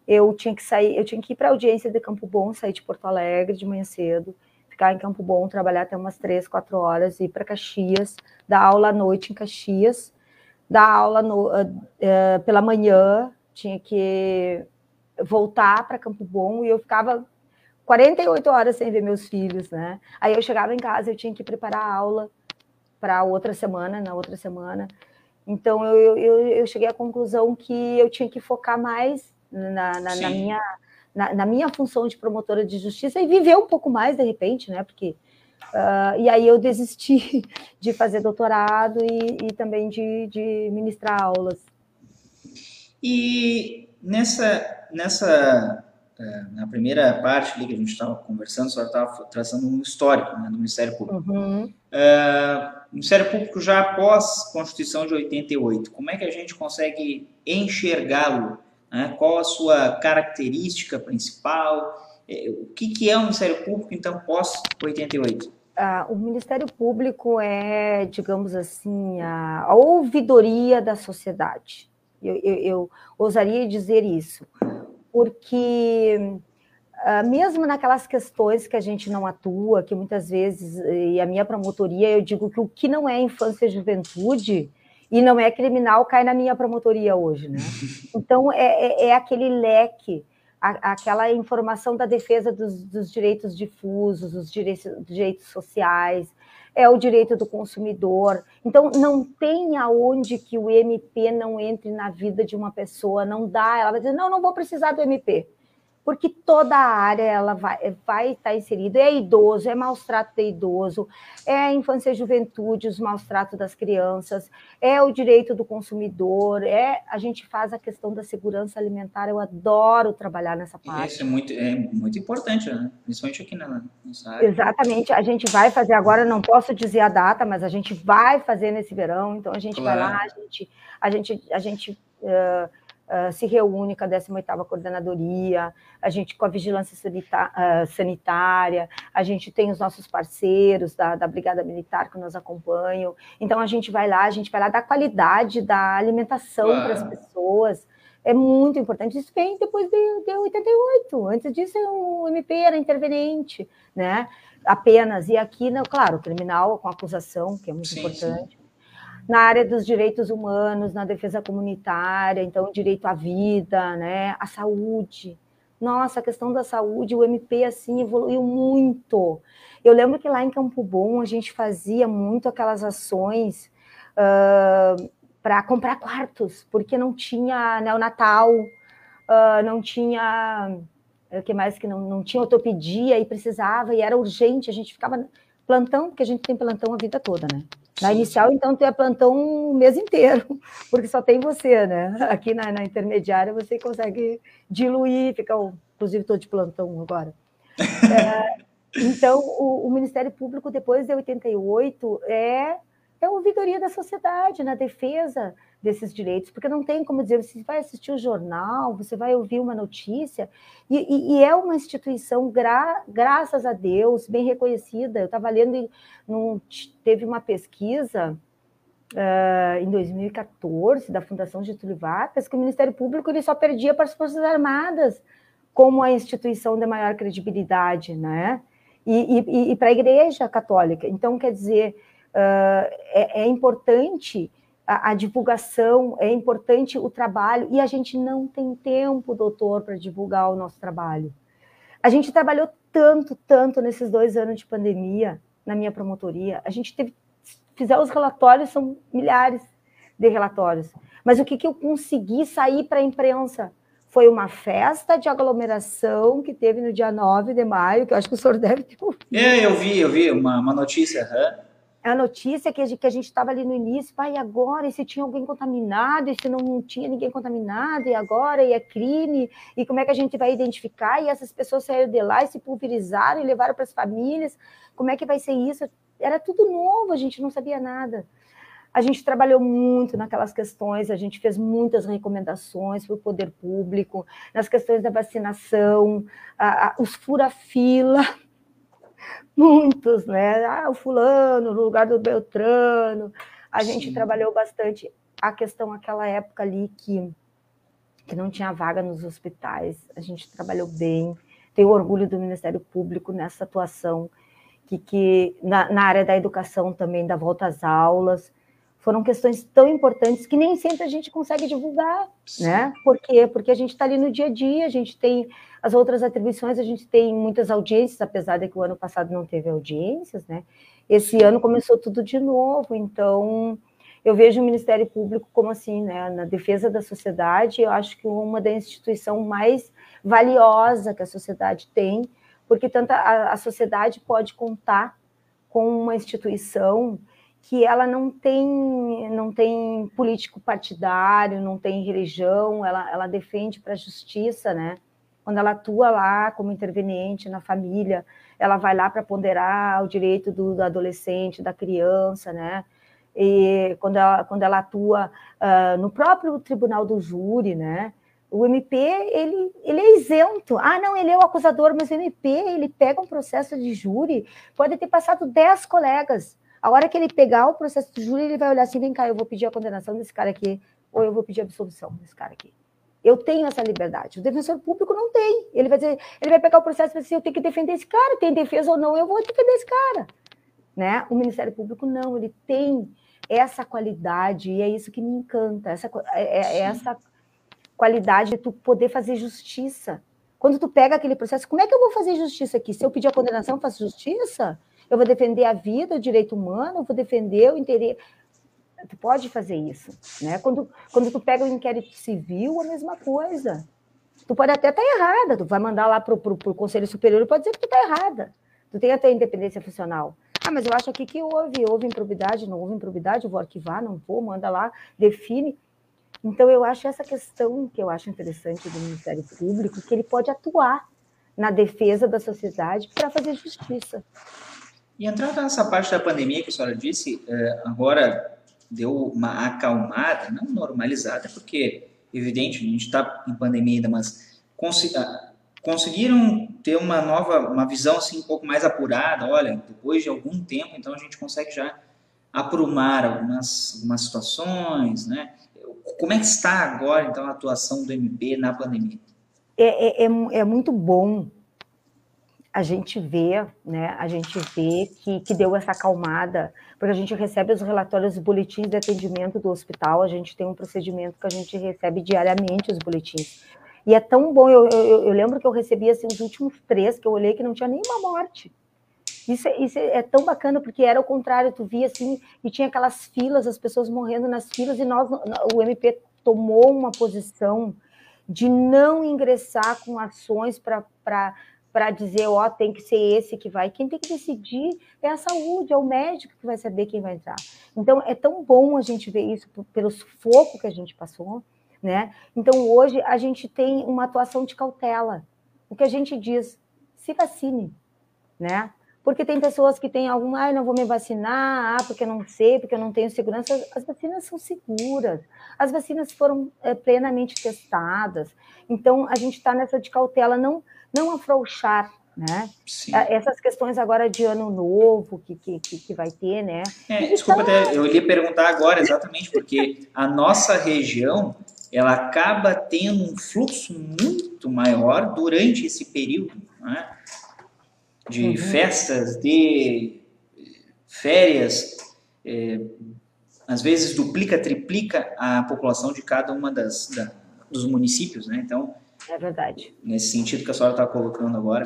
eu tinha que sair, eu tinha que ir para a audiência de Campo Bom, sair de Porto Alegre de manhã cedo, ficar em Campo Bom, trabalhar até umas três, quatro horas, ir para Caxias, dar aula à noite em Caxias, dar aula no, uh, uh, pela manhã, tinha que voltar para Campo Bom e eu ficava 48 horas sem ver meus filhos, né? Aí eu chegava em casa, eu tinha que preparar a aula para outra semana, na outra semana. Então eu, eu, eu cheguei à conclusão que eu tinha que focar mais na, na, na minha, na, na, minha função de promotora de justiça e viver um pouco mais de repente, né? Porque uh, e aí eu desisti de fazer doutorado e, e também de, de ministrar aulas. E nessa nessa na primeira parte ali que a gente estava conversando, só estava traçando um histórico né, do Ministério Público. Uhum. É, o Ministério Público já após Constituição de 88, como é que a gente consegue enxergá-lo? Né? Qual a sua característica principal? É, o que, que é o Ministério Público, então, pós 88? Ah, o Ministério Público é, digamos assim, a, a ouvidoria da sociedade. Eu, eu, eu ousaria dizer isso porque uh, mesmo naquelas questões que a gente não atua, que muitas vezes, e a minha promotoria, eu digo que o que não é infância e juventude e não é criminal cai na minha promotoria hoje, né? Então é, é, é aquele leque, a, aquela informação da defesa dos, dos direitos difusos, dos direitos, direitos sociais, é o direito do consumidor. Então, não tem aonde que o MP não entre na vida de uma pessoa, não dá. Ela vai dizer, não, não vou precisar do MP porque toda a área ela vai, vai estar inserida. É idoso, é maus trato de idoso, é a infância e juventude, os maus tratos das crianças, é o direito do consumidor, é a gente faz a questão da segurança alimentar. Eu adoro trabalhar nessa parte. Isso é muito, é muito importante, né? principalmente aqui na nossa área. Exatamente. A gente vai fazer agora, não posso dizer a data, mas a gente vai fazer nesse verão. Então a gente claro. vai lá, a gente, a gente, a gente uh, uh, se reúne com a 18ª Coordenadoria, a gente com a Vigilância uh, Sanitária, a gente tem os nossos parceiros da, da Brigada Militar que nos acompanham, então a gente vai lá, a gente vai lá dar qualidade da alimentação para as pessoas, é muito importante. Isso vem depois de, de 88. Antes disso, o MP era interveniente, né? Apenas. E aqui, não, claro, criminal com acusação, que é muito sim, importante. Sim na área dos direitos humanos, na defesa comunitária, então direito à vida, né, à saúde. Nossa, a questão da saúde, o MP assim evoluiu muito. Eu lembro que lá em Campo Bom a gente fazia muito aquelas ações uh, para comprar quartos, porque não tinha neonatal, uh, não tinha o que mais que não, não tinha ortopedia e precisava e era urgente. A gente ficava plantão, porque a gente tem plantão a vida toda, né? Na inicial, então, tu é plantão o mês inteiro, porque só tem você, né? Aqui na, na intermediária você consegue diluir, fica, inclusive, estou de plantão agora. É, então, o, o, Ministério Público, depois de 88, é, é a ouvidoria da sociedade, na defesa desses direitos, porque não tem como dizer, você vai assistir o jornal, você vai ouvir uma notícia, e, e, e é uma instituição, gra, graças a Deus, bem reconhecida. Eu estava lendo, num, teve uma pesquisa uh, em 2014 da Fundação Getúlio Vargas, que o Ministério Público ele só perdia para as Forças Armadas como a instituição de maior credibilidade, né? E, e, para a Igreja Católica. Então, quer dizer, uh, é, é importante a, a, divulgação, é importante o trabalho, e a gente não tem tempo, doutor, para divulgar o nosso trabalho. A gente trabalhou tanto, tanto nesses dois anos de pandemia na minha promotoria. A gente teve, fizer os relatórios, são milhares de relatórios. Mas o que, que eu consegui sair para a imprensa? Foi uma festa de aglomeração que teve no dia 9 de maio, que eu acho que o senhor deve ter ouvido. É, eu vi, eu vi uma, uma notícia. Uhum a notícia que a gente estava ali no início, pai, agora, e se tinha alguém contaminado, e se não tinha ninguém contaminado, e agora, e é crime, e como é que a gente vai identificar? E essas pessoas saíram de lá e se pulverizaram e levaram para as famílias, como é que vai ser isso? Era tudo novo, a gente não sabia nada. A gente trabalhou muito naquelas questões, a gente fez muitas recomendações para o poder público, nas questões da vacinação, a, a, os fura-fila, muitos, né? Ah, o fulano, no lugar do Beltrano. A Sim. gente trabalhou bastante a questão aquela época ali que, que não tinha vaga nos hospitais. A gente trabalhou bem. Tenho orgulho do Ministério Público nessa atuação, que, que na, na área da educação também, da volta às aulas, foram questões tão importantes que nem sempre a gente consegue divulgar, Sim. né? Por quê? Porque a gente está ali no dia a dia, a gente tem as outras atribuições, a gente tem muitas audiências, apesar de que o ano passado não teve audiências, né? Esse ano começou tudo de novo, então eu vejo o Ministério Público como assim, né, na defesa da sociedade, eu acho que uma da instituição mais valiosa que a sociedade tem, porque tanto a, a sociedade pode contar com uma instituição que ela não tem não tem político partidário, não tem religião, ela, ela defende para a justiça, né? Quando ela atua lá como interveniente na família, ela vai lá para ponderar o direito do, do, adolescente, da criança, né? E quando ela, quando ela atua uh, no próprio tribunal do júri, né? O MP, ele, ele é isento. Ah, não, ele é o acusador, mas o MP, ele pega um processo de júri, pode ter passado 10 colegas, a hora que ele pegar o processo do júri, ele vai olhar assim: vem cá, eu vou pedir a condenação desse cara aqui, ou eu vou pedir a absolvição desse cara aqui. Eu tenho essa liberdade. O defensor público não tem. Ele vai dizer, ele vai pegar o processo e vai dizer, eu tenho que defender esse cara, tem defesa ou não, eu vou defender esse cara. Né? O Ministério Público não, ele tem essa qualidade, e é isso que me encanta, essa, é, é, é essa qualidade de tu poder fazer justiça. Quando tu pega aquele processo, como é que eu vou fazer justiça aqui? Se eu pedir a condenação, eu faço justiça? Eu vou defender a vida, o direito humano, eu vou defender o interesse. Tu pode fazer isso, né? Quando, quando tu pega o inquérito civil, a mesma coisa. Tu pode até estar tá errada, tu vai mandar lá para o Conselho Superior e pode dizer que tu está errada. Tu tem até independência funcional. Ah, mas eu acho aqui que houve, houve improbidade, não houve improbidade, eu vou arquivar, não vou, manda lá, define. Então, eu acho essa questão que eu acho interessante do Ministério Público, que ele pode atuar na defesa da sociedade para fazer justiça. E entrando nessa parte da pandemia que a senhora disse, é, agora deu uma acalmada, não normalizada, porque, evidente, a gente está em pandemia ainda, mas ah, conseguiram ter uma nova, uma visão assim um pouco mais apurada, olha, depois de algum tempo, então a gente consegue já aprumar algumas, algumas situações, né? Como é que está agora, então, a atuação do MP na pandemia? É, é, é, é muito bom a gente vê, né, a gente vê que, que deu essa acalmada, porque a gente recebe os relatórios, os boletins de atendimento do hospital, a gente tem um procedimento que a gente recebe diariamente os boletins. E é tão bom, eu, eu, eu lembro que eu recebi assim, os últimos três que eu olhei que não tinha nenhuma morte. Isso, é, isso é tão bacana, porque era o contrário, tu via assim, e tinha aquelas filas, as pessoas morrendo nas filas, e nós, o MP tomou uma posição de não ingressar com ações para para dizer, ó, oh, tem que ser esse que vai. Quem tem que decidir é a saúde, é o médico que vai saber quem vai entrar. Então, é tão bom a gente ver isso pelo sufoco que a gente passou, né? Então, hoje, a gente tem uma atuação de cautela. O que a gente diz, se vacine, né? Porque tem pessoas que têm algum, ah, não vou me vacinar, ah, porque não sei, porque eu não tenho segurança. As vacinas são seguras, as vacinas foram é, plenamente testadas. Então, a gente está nessa de cautela, não não afrouxar, né? Sim. É, essas questões agora de ano novo que, que, que vai ter, né? É, desculpa, até, eu ia perguntar agora exatamente, porque a nossa região ela acaba tendo um fluxo muito maior durante esse período, né? De uhum. festas, de férias, é, às vezes duplica, triplica a população de cada uma das da, dos municípios, né? Então, é verdade. Nesse sentido que a senhora está colocando agora.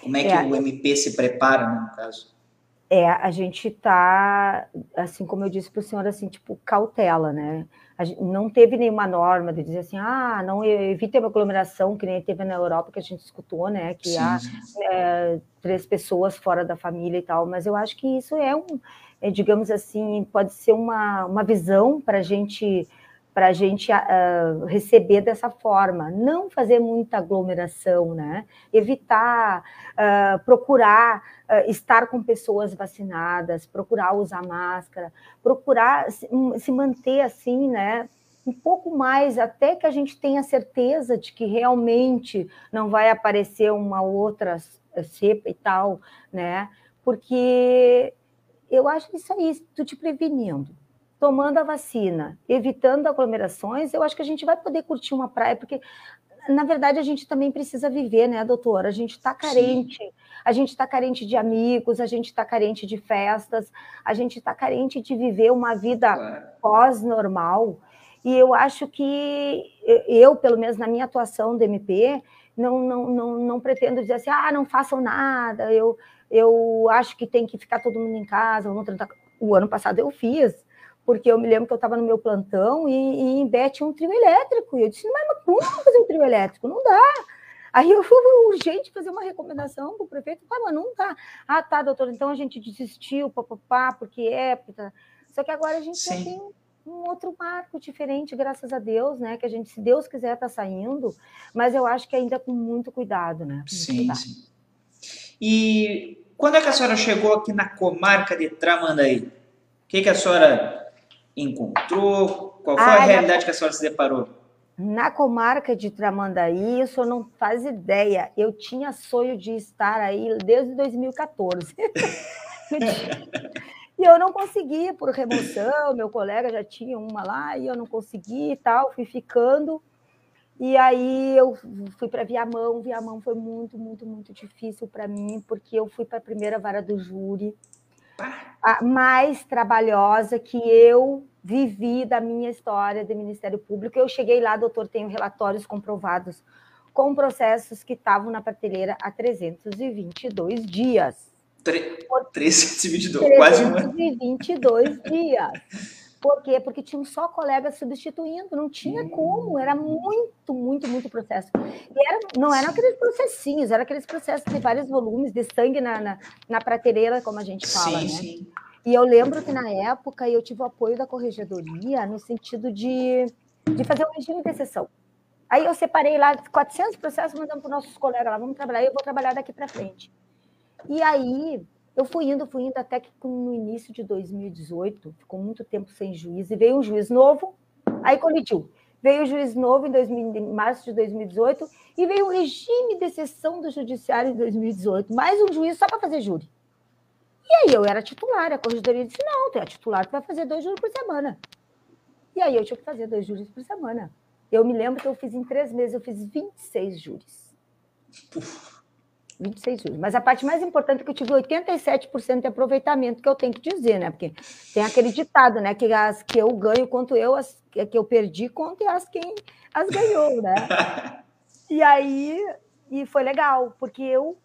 Como é que é, o MP se prepara, né, no caso? É, a gente está, assim como eu disse para o senhor, assim, tipo, cautela, né? Não teve nenhuma norma de dizer assim, ah, não evite uma aglomeração, que nem teve na Europa, que a gente escutou, né? Que sim, há sim. É, três pessoas fora da família e tal, mas eu acho que isso é um, é, digamos assim, pode ser uma, uma visão para a gente para a gente uh, receber dessa forma, não fazer muita aglomeração, né? Evitar, uh, procurar uh, estar com pessoas vacinadas, procurar usar máscara, procurar se, um, se manter assim, né? Um pouco mais, até que a gente tenha certeza de que realmente não vai aparecer uma outra cepa e tal, né? Porque eu acho que isso aí, tu te prevenindo, tomando a vacina, evitando aglomerações, eu acho que a gente vai poder curtir uma praia, porque na verdade a gente também precisa viver, né, doutora? A gente está carente, Sim. a gente está carente de amigos, a gente está carente de festas, a gente está carente de viver uma vida pós-normal. E eu acho que eu, pelo menos na minha atuação do MP, não, não, não, não pretendo dizer assim, ah, não façam nada, eu, eu acho que tem que ficar todo mundo em casa, vamos. O ano passado eu fiz, porque eu me lembro que eu estava no meu plantão e, e em tinha um trio elétrico. E eu disse, mas como fazer um trio elétrico? Não dá. Aí eu fui urgente fazer uma recomendação para o prefeito, ah, mas não dá. Ah, tá, doutor, então a gente desistiu, papapá, porque é. Só que agora a gente Sim. já tem um outro marco diferente, graças a Deus, né? Que a gente, se Deus quiser, está saindo, mas eu acho que ainda com muito cuidado, né? Muito sim, cuidado. sim. E quando é que a senhora chegou aqui na comarca de Tramandaí? O que, que a senhora encontrou? Qual foi a realidade na... que a senhora se deparou? Na comarca de Tramandaí, o senhor não faz ideia. Eu tinha sonho de estar aí desde 2014. e eu não consegui por remoção, meu colega já tinha uma lá e eu não consegui e tal, fui ficando. E aí eu fui para Viamão, Viamão foi muito, muito, muito difícil para mim, porque eu fui para a primeira vara do júri a mais trabalhosa que eu vivi da minha história de Ministério Público. Eu cheguei lá, doutor, tenho relatórios comprovados com processos que estavam na prateleira há 322 dias. 322, quase um 322 dias. Por quê? Porque tinha um só colega substituindo, não tinha hum. como, era muito, muito, muito processo. E era, não eram aqueles processinhos, eram aqueles processos de vários volumes de sangue na, na, na prateleira, como a gente fala, sim, né? Sim. E eu lembro que na época eu tive o apoio da corregedoria no sentido de, de fazer um regime de exceção. Aí eu separei lá 400 processos, mandando para os nossos colegas lá, vamos trabalhar, eu vou trabalhar daqui para frente. E aí eu fui indo, fui indo até que no início de 2018, ficou muito tempo sem juiz, e veio um juiz novo, aí colidiu. Veio o juiz novo em, 2000, em março de 2018 e veio o regime de exceção do judiciário em 2018. Mais um juiz só para fazer júri. E aí eu era titular, a corregedoria disse, não, tu é titular, tu vai fazer dois júris por semana. E aí eu tinha que fazer dois júris por semana. Eu me lembro que eu fiz em três meses, eu fiz 26 júris. 26 juros. Mas a parte mais importante é que eu tive 87% de aproveitamento, que eu tenho que dizer, né? Porque tem aquele ditado, né? Que as que eu ganho quanto eu, as que eu perdi, quanto as quem as ganhou, né? E aí, e foi legal, porque eu,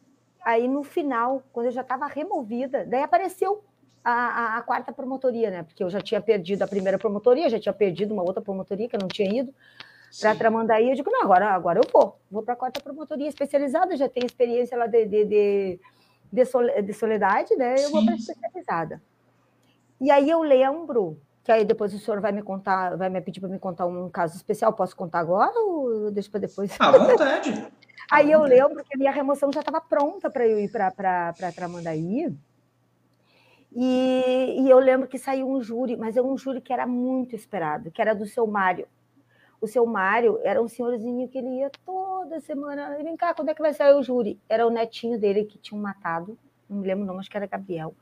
aí no final, quando eu já estava removida, daí apareceu a, a, a, quarta promotoria, né? Porque eu já tinha perdido a primeira promotoria, já tinha perdido uma outra promotoria que eu não tinha ido para Tramandaí, eu digo, não, agora, agora eu vou. Vou para a quarta promotoria especializada, já tenho experiência lá de, de, de, de soledade, né? Eu sim. vou para especializada. E aí eu lembro, que aí depois o senhor vai me contar, vai me pedir para me contar um caso especial. Posso contar agora ou deixa para depois? À vontade. aí eu lembro que a minha remoção já estava pronta para eu ir para Tramandaí. E, e eu lembro que saiu um júri, mas é um júri que era muito esperado, que era do seu Mário o seu Mário era um senhorzinho que ele ia toda semana. Vem cá, quando é que vai sair o júri? Era o netinho dele que tinham matado, não me lembro o nome, acho que era Gabriel.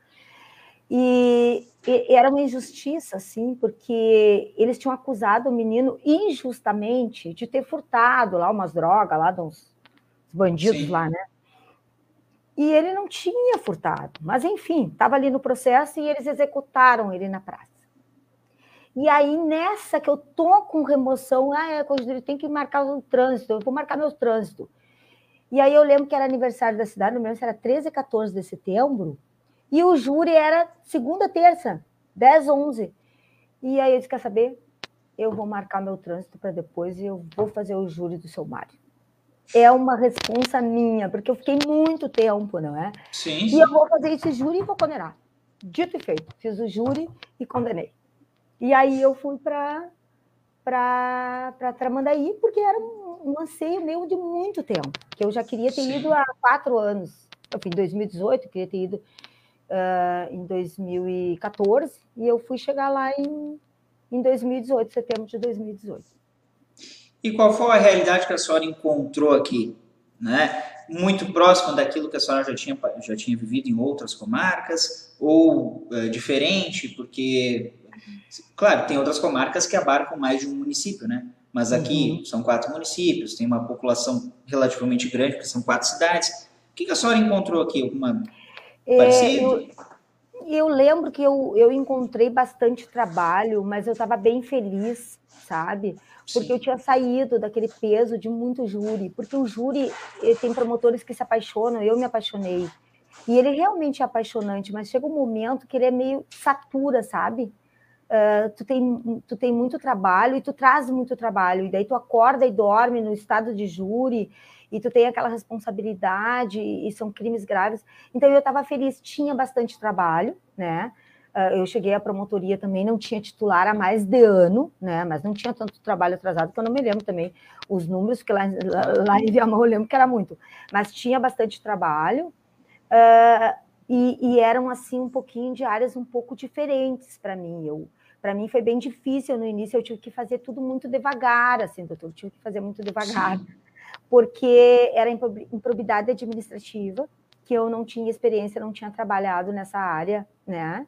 E, e, era uma injustiça, assim, porque eles tinham acusado o menino injustamente de ter furtado lá umas drogas, lá de uns bandidos Sim. lá, né? E ele não tinha furtado, mas enfim, estava ali no processo e eles executaram ele na praça. E aí, nessa que eu tô com remoção, ah, é, Conselheiro, tem que marcar o trânsito, eu vou marcar meu trânsito. E aí eu lembro que era aniversário da cidade, não lembro se era 13 e 14 de setembro, e o júri era segunda, terça, 10, 11. E aí eu disse, quer saber? Eu vou marcar meu trânsito para depois e eu vou fazer o júri do seu Mário. É uma responsa minha, porque eu fiquei muito tempo, não é? Sim. E eu vou fazer esse júri e vou condenar. dito e feito, fiz o júri e condenei. E aí eu fui para para Tramandaí, porque era um, um, anseio meu de muito tempo, que eu já queria ter Sim. ido há quatro anos. Eu fui em 2018, queria ter ido uh, em 2014, e eu fui chegar lá em, em 2018, setembro de 2018. E qual foi a realidade que a senhora encontrou aqui? Né? Muito próximo daquilo que a senhora já tinha, já tinha vivido em outras comarcas, ou uh, diferente, porque Claro, tem outras comarcas que abarcam mais de um município, né? Mas aqui uhum. são quatro municípios, tem uma população relativamente grande, porque são quatro cidades. O que, a senhora encontrou aqui? Alguma é, eu, eu, lembro que eu, eu encontrei bastante trabalho, mas eu estava bem feliz, sabe? Porque Sim. eu tinha saído daquele peso de muito júri. Porque o júri tem promotores que se apaixonam, eu me apaixonei. E ele realmente é apaixonante, mas chega um momento que ele é meio satura, sabe? Uh, tu, tem, tu tem muito trabalho e tu traz muito trabalho, e daí tu acorda e dorme no estado de júri, e tu tem aquela responsabilidade, e são crimes graves. Então eu estava feliz, tinha bastante trabalho, né? Uh, eu cheguei à promotoria também, não tinha titular há mais de ano, né? Mas não tinha tanto trabalho atrasado, que eu não me lembro também os números, porque lá, lá, lá em Viamão eu lembro que era muito. Mas tinha bastante trabalho. Uh, e, e, eram assim um pouquinho de áreas um pouco diferentes para mim. Eu para mim foi bem difícil no início, eu tive que fazer tudo muito devagar, assim, doutor, eu tive que fazer muito devagar, Sim. porque era improbidade administrativa, que eu não tinha experiência, não tinha trabalhado nessa área, né?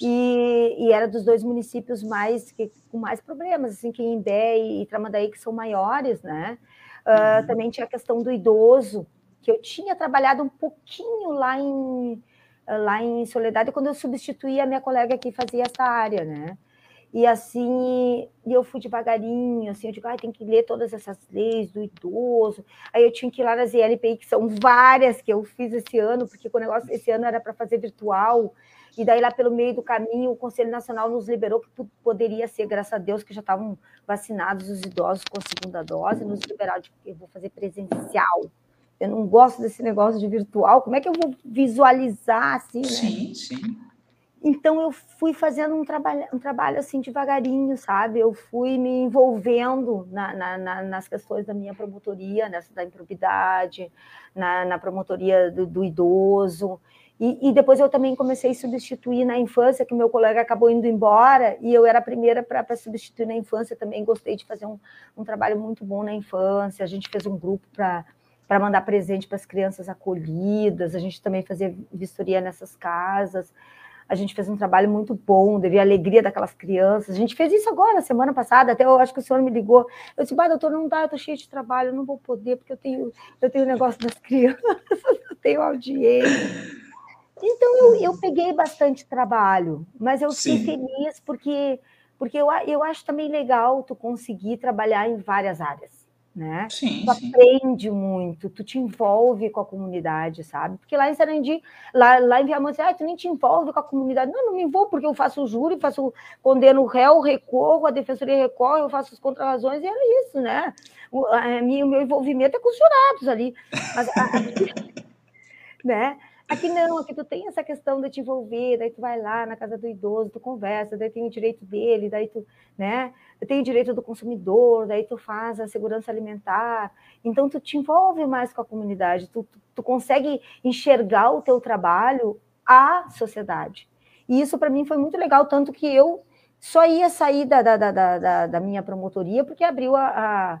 E, e era dos dois municípios mais que, com mais problemas, assim, que Imbé e, e Tramandaí, que são maiores, né? Uh, uhum. Também tinha a questão do idoso, que eu tinha trabalhado um pouquinho lá em lá em Soledade, quando eu substituí a minha colega que fazia essa área, né? E assim, eu fui devagarinho, assim, eu digo, ah, tem que ler todas essas leis do idoso. Aí eu tinha que ir lá nas ILPI, que são várias que eu fiz esse ano, porque o negócio esse ano era para fazer virtual. E daí, lá pelo meio do caminho, o Conselho Nacional nos liberou que poderia ser, graças a Deus, que já estavam vacinados os idosos com a segunda dose, nos liberaram de que eu vou fazer presencial. Eu não gosto desse negócio de virtual. Como é que eu vou visualizar assim? Né? Sim, sim. Então eu fui fazendo um trabalho, um trabalho assim devagarinho, sabe? Eu fui me envolvendo na, na, na, nas questões da minha promotoria, nessa da improbidade, na, promotoria do, do idoso. E, e, depois eu também comecei a substituir na infância, que meu colega acabou indo embora, e eu era a primeira para substituir na infância. Também gostei de fazer um, um trabalho muito bom na infância. A gente fez um grupo para mandar presente para as crianças acolhidas, a gente também fazia vistoria nessas casas a gente fez um trabalho muito bom, devia a alegria daquelas crianças. A gente fez isso agora, semana passada, até eu acho que o senhor me ligou. Eu disse, bah, doutor, não dá, eu tô cheio de trabalho, eu não vou poder, porque eu tenho, eu tenho o negócio das crianças, eu tenho audiência. Então, eu, eu peguei bastante trabalho, mas eu fiquei feliz porque, porque eu, eu acho também legal tu conseguir trabalhar em várias áreas né? Sim, tu sim. aprende muito, tu te envolve com a comunidade, sabe? Porque lá em Sarandi, lá, lá em Viamão, ah, tu nem te envolve com a comunidade. Não, não me envolvo porque eu faço o júri, faço, condeno o réu, recorro, a defensoria recorre, eu faço as contrarrazões e era isso, né? O, a, minha, o meu envolvimento é com os jurados ali. Mas, a, né? Aqui não, aqui tu tem essa questão de te envolver, daí tu vai lá na casa do idoso, tu conversa, daí tem o direito dele, daí tu, né? Tem o direito do consumidor, daí tu faz a segurança alimentar. Então tu te envolve mais com a comunidade, tu, tu, tu consegue enxergar o teu trabalho à sociedade. E isso para mim foi muito legal, tanto que eu só ia sair da, da, da, da, da minha promotoria porque abriu a, a,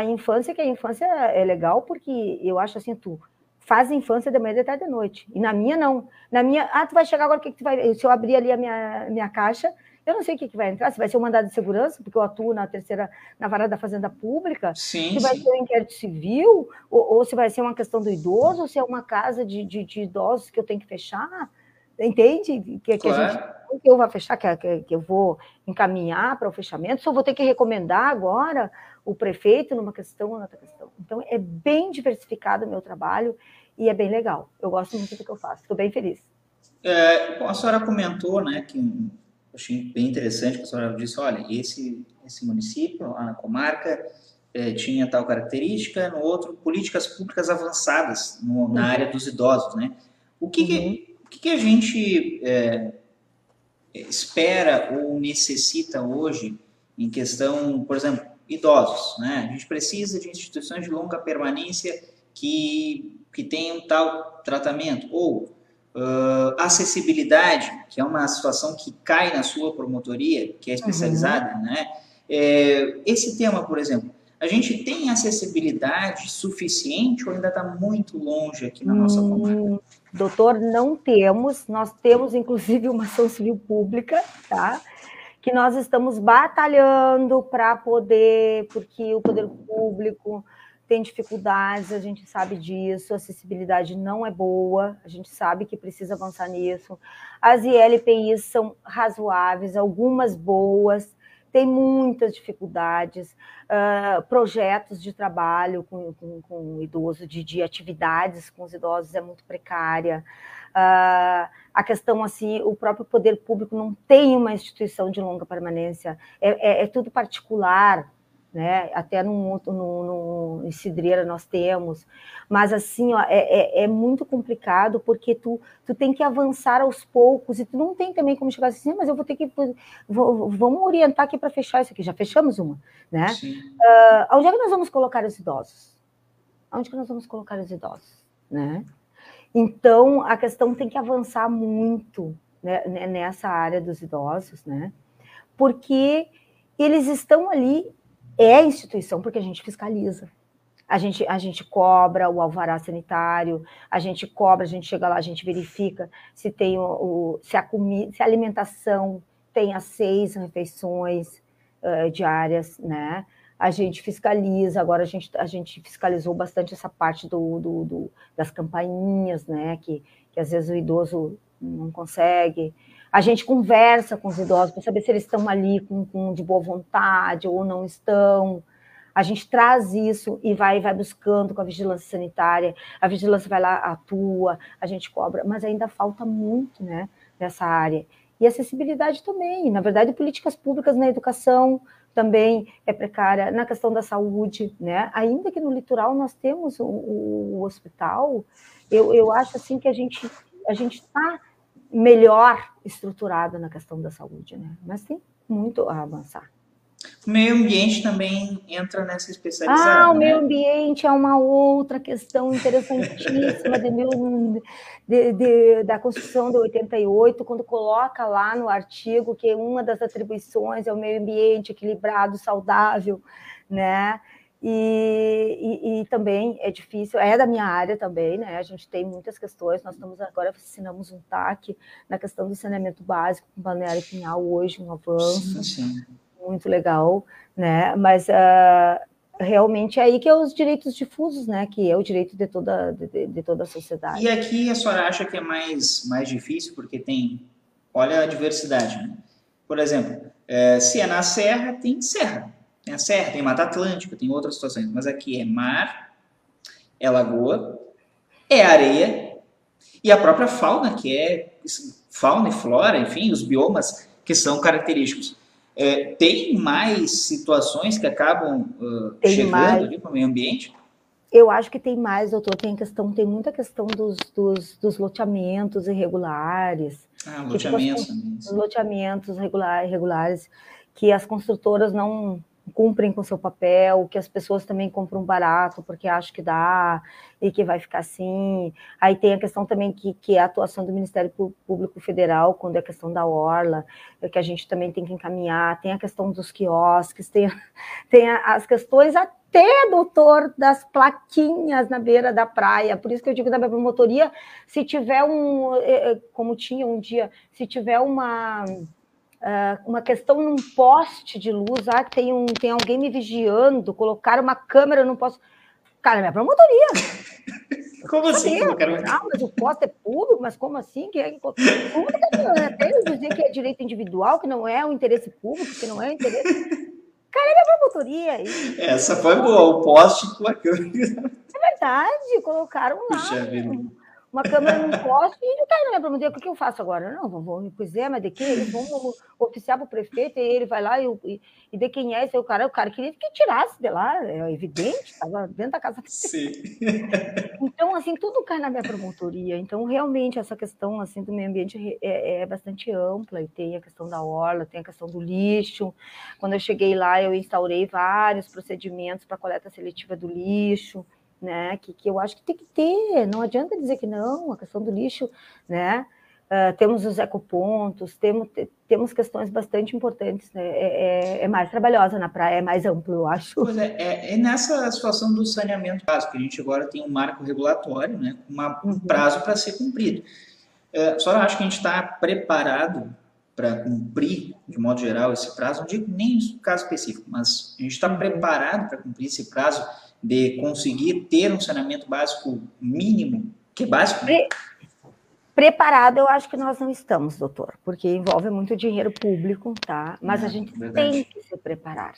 a infância, que a infância é legal, porque eu acho assim, tu faz infância de manhã, de tarde, de noite. E na minha, não. Na minha, ah, tu vai chegar agora, o que, que tu vai... Se eu abrir ali a minha, minha caixa, eu não sei o que, que vai entrar, se vai ser um mandado de segurança, porque eu atuo na terceira, na vara da Fazenda Pública, sim, se vai sim. ser um inquérito civil, ou, ou, se vai ser uma questão do idoso, ou se é uma casa de, de, de idosos que eu tenho que fechar, entende? Que, que, a gente, que eu vou fechar, que, que, que eu vou encaminhar para o fechamento, só vou ter que recomendar agora o prefeito numa questão ou noutra questão. Então, é bem diversificado o meu trabalho e é bem legal. Eu gosto muito do que eu faço, estou bem feliz. É, a senhora comentou, né, que achei bem interessante, que a senhora disse, olha, esse, esse município, lá na comarca, é, tinha tal característica, no outro, políticas públicas avançadas no, na uhum. área dos idosos, né? O que, uhum. que que, que a gente é, espera ou necessita hoje em questão, por exemplo, idosos, né? A gente precisa de instituições de longa permanência que, que tenham tal tratamento, ou uh, acessibilidade, que é uma situação que cai na sua promotoria, que é especializada, uhum. né? É, esse tema, por exemplo, a gente tem acessibilidade suficiente ou ainda está muito longe aqui na nossa hum, comarca? Doutor, não temos. Nós temos, inclusive, uma ação civil pública, tá? Que nós estamos batalhando para poder, porque o poder público tem dificuldades, a gente sabe disso, a acessibilidade não é boa, a gente sabe que precisa avançar nisso. As ILPIs são razoáveis, algumas boas, tem muitas dificuldades, uh, projetos de trabalho com, com, com o idoso, de, de, atividades com os idosos é muito precária. Uh, a questão assim, o próprio poder público não tem uma instituição de longa permanência, é, é, é tudo particular, né? Até no, no, no, em Cidreira nós temos, mas assim, ó, é, é, é, muito complicado porque tu, tu tem que avançar aos poucos e tu não tem também como chegar assim, mas eu vou ter que, vou, vamos orientar aqui para fechar isso aqui, já fechamos uma, né? Uh, onde é que nós vamos colocar os idosos? Onde que nós vamos colocar os idosos, né? Então, a questão tem que avançar muito né, nessa área dos idosos, né? Porque eles estão ali é instituição porque a gente fiscaliza. A gente, a gente cobra o alvará sanitário, a gente cobra, a gente chega lá, a gente verifica se tem o, o se a comida, se a alimentação tem as seis refeições uh, diárias, né? A gente fiscaliza, agora a gente, a gente fiscalizou bastante essa parte do, do, do das campainhas, né? Que, que às vezes o idoso não consegue. A gente conversa com os idosos para saber se eles estão ali com, com, de boa vontade ou não estão. A gente traz isso e vai, vai buscando com a vigilância sanitária. A vigilância vai lá, atua, a gente cobra, mas ainda falta muito né, nessa área. E acessibilidade também. Na verdade, políticas públicas na educação também é precária. Na questão da saúde, né? ainda que no litoral nós temos o, o, o hospital, eu, eu acho assim que a gente a gente está melhor estruturado na questão da saúde, né? Mas tem muito a avançar. O meio ambiente também entra nessa especialização. Ah, o né? meio ambiente é uma outra questão interessantíssima de meu, de, de, da Constituição de 88, quando coloca lá no artigo que uma das atribuições é o meio ambiente equilibrado, saudável, né? E, e, e, também é difícil, é da minha área também, né? A gente tem muitas questões. Nós estamos agora assinamos um TAC na questão do saneamento básico com Balneário Pinhal hoje, um avanço sim, sim. muito legal, né? Mas uh, realmente é aí que é os direitos difusos, né? Que é o direito de toda, de, de toda a sociedade. E aqui a senhora acha que é mais, mais difícil porque tem, olha a diversidade, né? Por exemplo, é, se é na serra, tem serra tem a serra, tem Mata Atlântica, tem outras situações, mas aqui é mar, é lagoa, é areia e a própria fauna, que é fauna e flora, enfim, os biomas que são característicos. É, tem mais situações que acabam uh, chegando mais. ali para o meio ambiente? Eu acho que tem mais, doutor. Tem questão, tem muita questão dos, dos, dos loteamentos irregulares. Ah, loteamentos também. Os loteamentos regular, irregulares que as construtoras não cumprem com seu papel, que as pessoas também compram barato porque acham que dá e que vai ficar assim. Aí tem a questão também que, que é a atuação do Ministério Público Federal, quando é a questão da orla, é que a gente também tem que encaminhar, tem a questão dos quiosques, tem, tem as questões até, doutor, das plaquinhas na beira da praia. Por isso que eu digo da promotoria, se tiver um, é, é, como tinha um dia, se tiver uma Uh, uma questão num poste de luz, ah, tem, um, tem alguém me vigiando, colocar uma câmera, eu não posso. Cara, minha promotoria. Como assim? Ah, mas o poste é público, mas como assim? Que é, como que até dizer que é direito individual, que não é o interesse público, que não é o interesse. Cara, é minha promotoria. Isso. Essa foi boa, o poste com a câmera. É verdade, colocaram lá. Puxa, uma câmera num poste e ele cai na minha promotoria. O que eu faço agora? Não, vou, pois é, mas de que? Eles vão oficiar para o prefeito e ele vai lá e, e, e de quem é esse? O cara, o cara queria que tirasse de lá, é evidente, estava dentro da casa. Sim. Então, assim, tudo cai na minha promotoria. Então, realmente, essa questão assim do meio ambiente é, é bastante ampla e tem a questão da orla, tem a questão do lixo. Quando eu cheguei lá, eu instaurei vários procedimentos para coleta seletiva do lixo né? Que, que eu acho que tem que ter, não adianta dizer que não, a questão do lixo, né? Uh, temos os ecopontos, temos, temos questões bastante importantes, né? É, é, é, mais trabalhosa na praia, é mais amplo, eu acho. Pois é, é, é nessa situação do saneamento básico, que a gente agora tem um marco regulatório, né? Com um uhum. prazo para ser cumprido. Uh, só acho que a gente está preparado para cumprir, de modo geral, esse prazo, não digo nem caso específico, mas a gente está uhum. preparado para cumprir esse prazo de conseguir ter um saneamento básico mínimo, que é básico? Pre preparado, eu acho que nós não estamos, doutor, porque envolve muito dinheiro público, tá? Mas a gente verdade. tem que se preparar.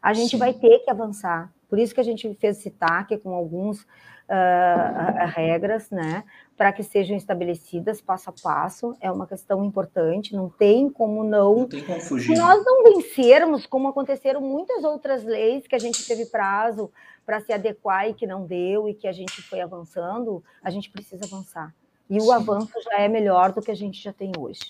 A gente Sim. vai ter que avançar. Por isso que a gente fez esse TAC com alguns uh, regras, né? Para que sejam estabelecidas passo a passo. É uma questão importante, não tem como não. Não tem como fugir. Se nós não vencermos, como aconteceram muitas outras leis que a gente teve prazo para se adequar e que não deu e que a gente foi avançando, a gente precisa avançar. E o Sim. avanço já é melhor do que a gente já tem hoje.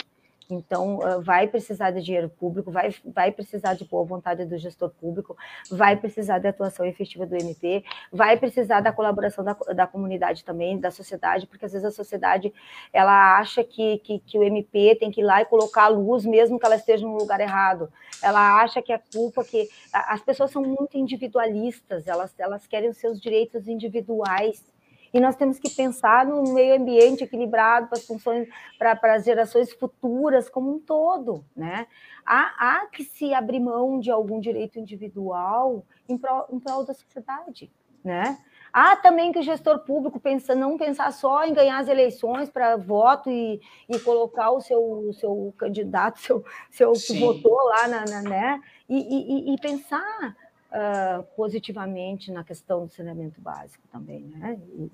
Então, vai precisar de dinheiro público, vai, vai precisar de boa vontade do gestor público, vai precisar da atuação efetiva do MP, vai precisar da colaboração da, da comunidade também, da sociedade, porque às vezes a sociedade ela acha que, que, que o MP tem que ir lá e colocar a luz, mesmo que ela esteja no lugar errado. Ela acha que a culpa, que as pessoas são muito individualistas, elas, elas querem os seus direitos individuais e nós temos que pensar no meio ambiente equilibrado para as funções, para, para as gerações futuras como um todo, né? Há, há que se abrir mão de algum direito individual em prol, em prol da sociedade, né? Há também que o gestor público pensa, não pensar só em ganhar as eleições para voto e, e colocar o seu, o seu candidato, seu, seu que votou lá, na, na né? E, e, e pensar uh, positivamente na questão do saneamento básico também, né? E,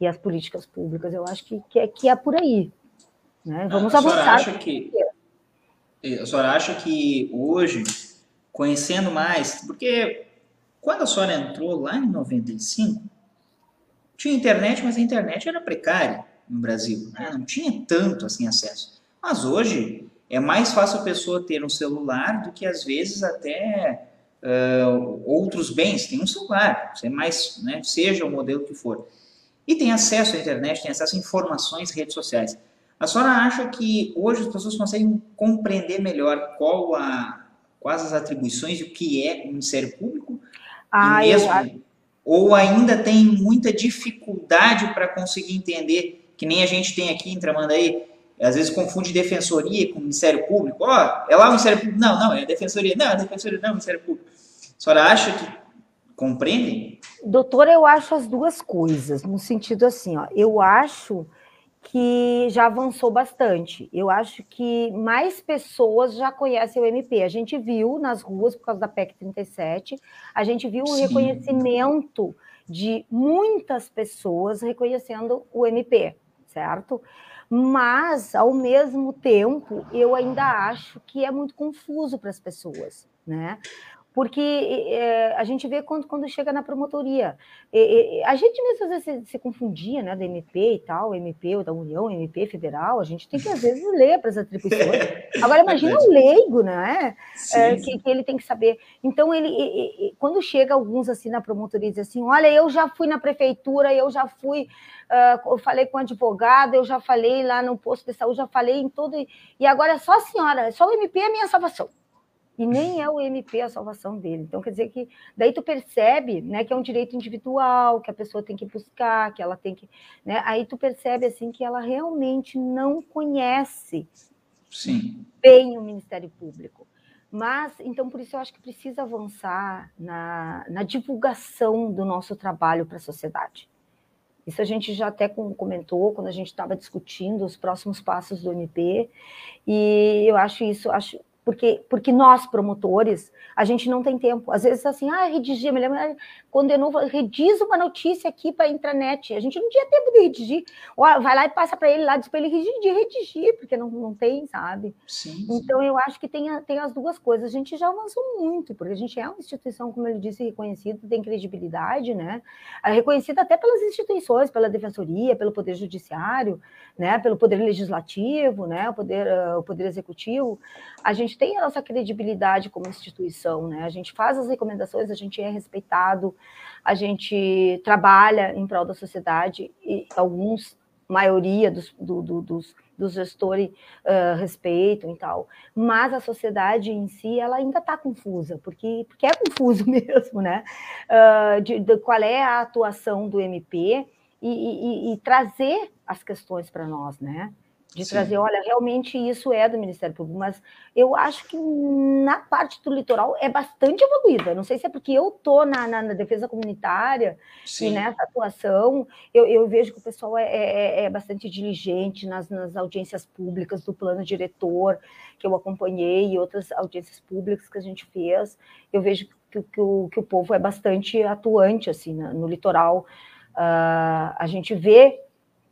e, as políticas públicas, eu acho que, que, é, que é por aí. Né? Vamos a avançar. Acha que, a senhora acha que hoje, conhecendo mais, porque quando a senhora entrou lá em 95, tinha internet, mas a internet era precária no Brasil, né? não tinha tanto assim acesso. Mas hoje é mais fácil a pessoa ter um celular do que às vezes até uh, outros bens, tem um celular, você mais, né, seja o modelo que for. E tem acesso à internet, tem acesso a informações, redes sociais. A senhora acha que hoje as pessoas conseguem compreender melhor qual a, quais as atribuições e o que é o Ministério Público? Ah, mesmo, eu... Ou ainda tem muita dificuldade para conseguir entender, que nem a gente tem aqui em Tramandaí, às vezes confunde defensoria com Ministério Público. Ó, oh, é lá o Ministério Público? Não, não, é defensoria. Não, é defensoria não, é Ministério Público. A senhora acha que compreendem? Doutora, eu acho as duas coisas, no sentido assim, ó, eu acho que já avançou bastante. Eu acho que mais pessoas já conhecem o MP. A gente viu nas ruas, por causa da PEC 37, a gente viu Sim. o reconhecimento de muitas pessoas reconhecendo o MP, certo? Mas, ao mesmo tempo, eu ainda acho que é muito confuso para as pessoas, né? Porque é, a gente vê quando, quando chega na promotoria. É, a gente mesmo às vezes se, se, confundia, né, da MP e tal, MP ou da União, MP federal, a gente tem que às vezes ler para as atribuições. Agora imagina o leigo, né, é, que, que, ele tem que saber. Então ele, e, quando chega alguns assim na promotoria diz assim, olha, eu já fui na prefeitura, eu já fui, uh, eu falei com advogado, eu já falei lá no posto de saúde, já falei em todo, e agora é só a senhora, só o MP é a minha salvação. E nem é o MP a salvação dele. Então, quer dizer que daí tu percebe né, que é um direito individual, que a pessoa tem que buscar, que ela tem que. Né, aí tu percebe assim que ela realmente não conhece Sim. bem o Ministério Público. Mas, então, por isso eu acho que precisa avançar na, na divulgação do nosso trabalho para a sociedade. Isso a gente já até comentou quando a gente estava discutindo os próximos passos do MP, e eu acho isso, acho porque, porque nós, promotores, a gente não tem tempo. Às vezes, assim, ah, redigir, me lembro, condenou, rediz uma notícia aqui para a intranet. A gente não tinha tempo de redigir. vai lá e passa para ele lá, diz para ele redigir, redigir, porque não, não tem, sabe? Sim, sim. Então, eu acho que tem, tem as duas coisas. A gente já avançou muito, porque a gente é uma instituição, como ele disse, reconhecida, tem credibilidade, né? É reconhecida até pelas instituições, pela Defensoria, pelo Poder Judiciário, né? pelo Poder Legislativo, né? o, poder, uh, o Poder Executivo. A gente gente tem a nossa credibilidade como instituição, né? A gente faz as recomendações, a gente é respeitado, a gente trabalha em prol da sociedade e alguns, maioria dos, do, do, dos, dos gestores uh, respeitam e tal, mas a sociedade em si ela ainda está confusa, porque, porque é confuso mesmo, né? Uh, de, de, qual é a atuação do MP e, e, e trazer as questões para nós, né? De Sim. trazer, olha, realmente isso é do Ministério Público, mas eu acho que na parte do litoral é bastante evoluída. Não sei se é porque eu estou na, na, na, defesa comunitária Sim. e nessa atuação, eu, eu, vejo que o pessoal é, é, é bastante diligente nas, nas, audiências públicas do plano diretor que eu acompanhei e outras audiências públicas que a gente fez. Eu vejo que, que, o, que o povo é bastante atuante assim no, no litoral. Uh, a gente vê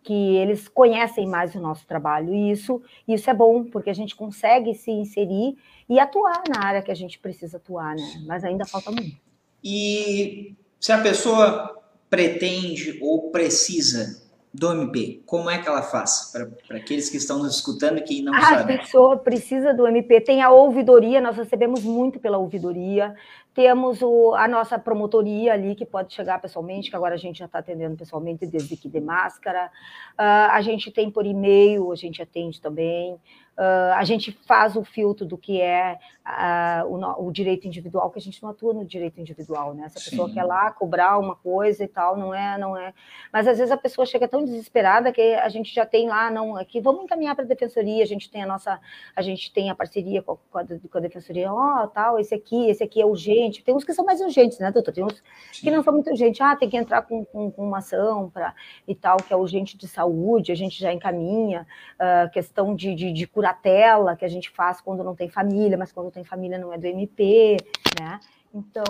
que eles conhecem mais o nosso trabalho. E isso, isso é bom, porque a gente consegue se inserir e atuar na área que a gente precisa atuar, né? Mas ainda falta muito. E se a pessoa pretende ou precisa do MP, como é que ela faz? Para aqueles que estão nos escutando e que não a sabem. A pessoa precisa do MP, tem a ouvidoria, nós recebemos muito pela ouvidoria, temos o, a nossa promotoria ali, que pode chegar pessoalmente, que agora a gente já está atendendo pessoalmente desde que de máscara, uh, a gente tem por e-mail, a gente atende também, Uh, a gente faz o filtro do que é uh, o, o, direito individual, que a gente não atua no direito individual, né? Se a pessoa Sim. quer lá cobrar uma coisa e tal, não é, não é. Mas às vezes a pessoa chega tão desesperada que a gente já tem lá, não, aqui vamos encaminhar para a defensoria, a gente tem a nossa, a gente tem a parceria com a, com a, com a defensoria, ó, oh, tal, esse aqui, esse aqui é urgente. Tem uns que são mais urgentes, né, doutor? Tem uns Sim. que não são muito urgentes, ah, tem que entrar com, com, com uma ação para e tal, que é urgente de saúde, a gente já encaminha, uh, questão de, de, de curar tela que a gente faz quando não tem família, mas quando tem família não é do MP, né? Então,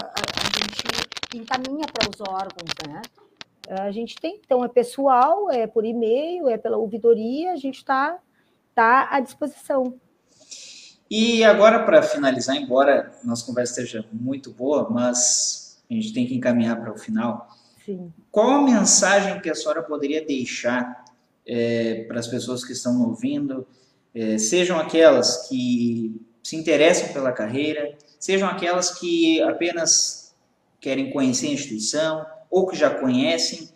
a, a, a gente encaminha para os órgãos, né? A gente tem, então, é pessoal, é por e-mail, é pela ouvidoria, a gente está tá à disposição. E agora, para finalizar, embora nossa conversa esteja muito boa, mas a gente tem que encaminhar para o final. Sim. Qual a mensagem que a senhora poderia deixar é, para as pessoas que estão ouvindo, é, sejam aquelas que se interessam pela carreira, sejam aquelas que apenas querem conhecer a instituição ou que já conhecem.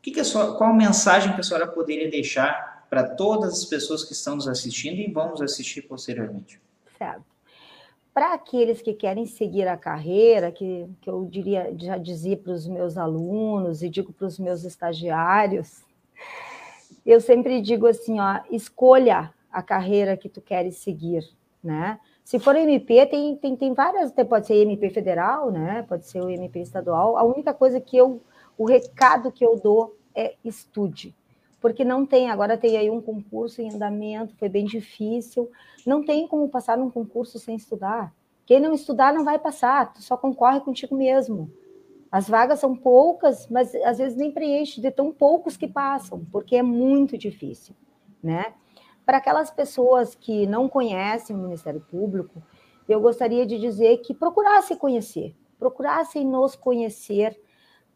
Que que a sua, qual mensagem que a senhora poderia deixar para todas as pessoas que estão nos assistindo e vão nos assistir posteriormente? Certo. Para aqueles que querem seguir a carreira, que, que eu diria, já dizia para os meus alunos e digo para os meus estagiários, eu sempre digo assim, ó, escolha a carreira que tu queres seguir, né? Se for MP, tem, tem, tem várias, pode ser MP federal, né? Pode ser o MP estadual. A única coisa que eu, o recado que eu dou é estude, porque não tem, agora tem aí um concurso em andamento, foi bem difícil, não tem como passar num concurso sem estudar. Quem não estudar não vai passar, tu só concorre contigo mesmo. As vagas são poucas, mas às vezes nem preenche de tão poucos que passam, porque é muito difícil, né? Para aquelas pessoas que não conhecem o Ministério Público, eu gostaria de dizer que procurassem conhecer, procurassem nos conhecer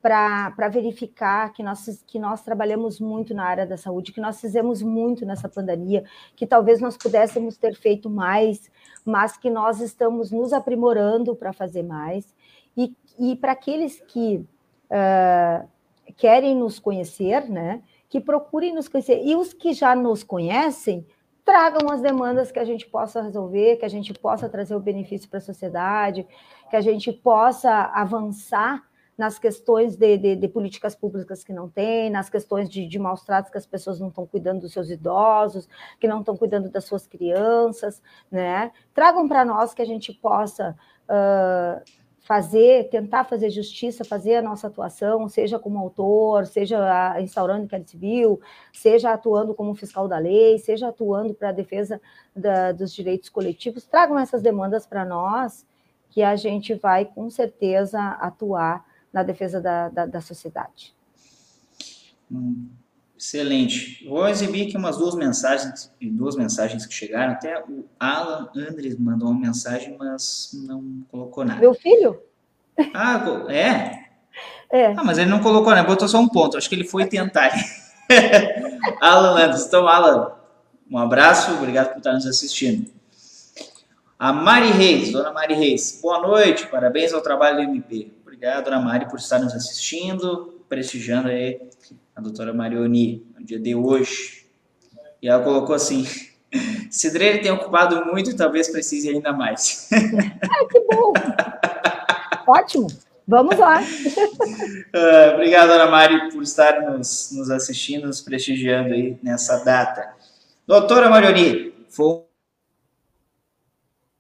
para verificar que nós, que nós trabalhamos muito na área da saúde, que nós fizemos muito nessa pandemia, que talvez nós pudéssemos ter feito mais, mas que nós estamos nos aprimorando para fazer mais. E, e para aqueles que uh, querem nos conhecer, né, que procurem nos conhecer. E os que já nos conhecem, tragam as demandas que a gente possa resolver, que a gente possa trazer o benefício para a sociedade, que a gente possa avançar nas questões de, de, de, políticas públicas que não tem, nas questões de, de maus tratos que as pessoas não estão cuidando dos seus idosos, que não estão cuidando das suas crianças, né? Tragam para nós que a gente possa uh, fazer, tentar fazer justiça, fazer a nossa atuação, seja como autor, seja instaurando inquérito civil, seja atuando como fiscal da lei, seja atuando para a defesa da, dos direitos coletivos, tragam essas demandas para nós, que a gente vai com certeza atuar na defesa da, da, da sociedade. Hum, excelente. Vou exibir aqui umas duas mensagens, duas mensagens que chegaram. Até o Alan Andres mandou uma mensagem, mas não colocou nada. Meu filho? Ah, é? É. Ah, mas ele não colocou, né? Botou só um ponto. Acho que ele foi tentar. Alan Andres. Então, Alan, um abraço. Obrigado por estar nos assistindo. A Mari Reis, dona Mari Reis, boa noite, parabéns ao trabalho do MP. Obrigado, dona Mari, por estar nos assistindo, prestigiando aí a doutora Marioni no dia de hoje. E ela colocou assim: Cidreira tem ocupado muito e talvez precise ainda mais. Ai, que bom! Ótimo! Vamos lá! uh, obrigado, Ana Mari, por estar nos, nos assistindo, nos prestigiando aí nessa data. Doutora Marioni, foi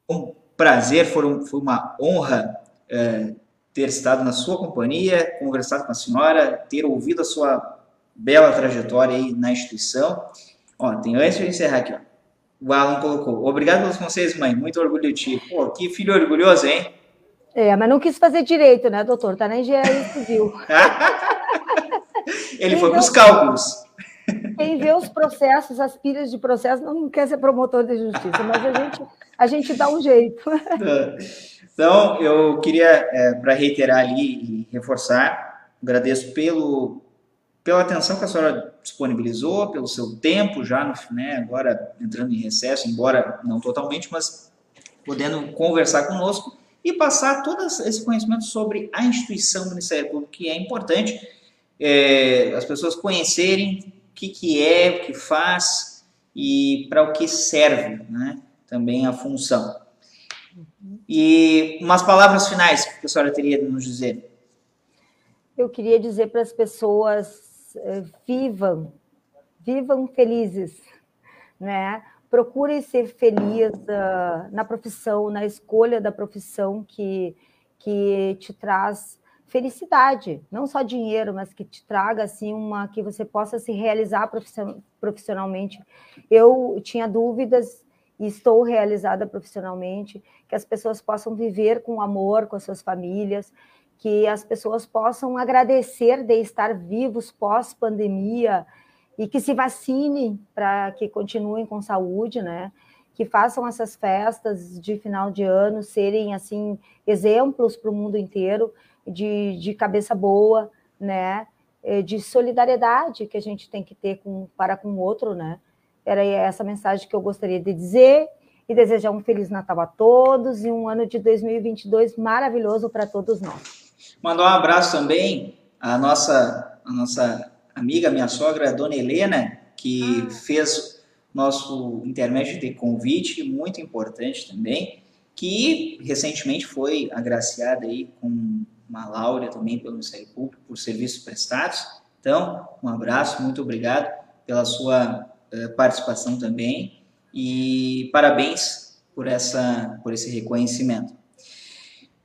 um prazer, foi, um, foi uma honra uh, ter estado na sua companhia, conversado com a senhora, ter ouvido a sua bela trajetória aí na instituição. Ó, tem antes de encerrar aqui, ó. O Alan colocou: Obrigado pelos conselhos, mãe. Muito orgulho de ti. Pô, que filho orgulhoso, hein? É, mas não quis fazer direito, né, doutor? Tá na engenharia civil. Ele quem foi para os cálculos. Quem vê os processos, as pilhas de processo, não quer ser promotor de justiça, mas a gente, a gente dá um jeito. Então, eu queria, é, para reiterar ali e reforçar, agradeço pelo, pela atenção que a senhora disponibilizou, pelo seu tempo já, no, né, agora entrando em recesso, embora não totalmente, mas podendo conversar conosco e passar todo esse conhecimento sobre a instituição do Ministério Público, que é importante é, as pessoas conhecerem o que, que é, o que faz e para o que serve né, também a função. E umas palavras finais que a senhora teria de nos dizer. Eu queria dizer para as pessoas vivam, vivam felizes, né? Procurem ser feliz uh, na profissão, na escolha da profissão que, que te traz felicidade, não só dinheiro, mas que te traga assim uma que você possa se realizar profissionalmente. Eu tinha dúvidas e estou realizada profissionalmente, que as pessoas possam viver com amor com as suas famílias, que as pessoas possam agradecer de estar vivos pós-pandemia e que se vacinem para que continuem com saúde, né? Que façam essas festas de final de ano serem assim exemplos para o mundo inteiro de, de cabeça boa, né? É, de solidariedade que a gente tem que ter com, para com o outro, né? Era essa mensagem que eu gostaria de dizer e desejar um feliz Natal a todos e um ano de 2022 maravilhoso para todos nós. Mandar um abraço também à nossa, à nossa amiga, minha sogra, a dona Helena, que ah. fez nosso intermédio de convite, muito importante também, que recentemente foi agraciada aí com uma laurea também pelo Ministério Público por serviços prestados. Então, um abraço, muito obrigado pela sua uh, participação também e parabéns por, essa, por esse reconhecimento.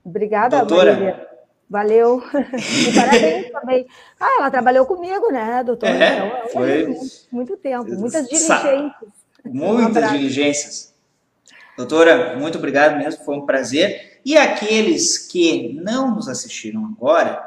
Obrigada, Doutora, Maria. Valeu. E parabéns também. Ah, ela trabalhou comigo, né, doutor? É, então, foi... Muito, muito tempo, muitas diligências. Muitas um diligências. Doutora, muito obrigado mesmo, foi um prazer. E aqueles que não nos assistiram agora,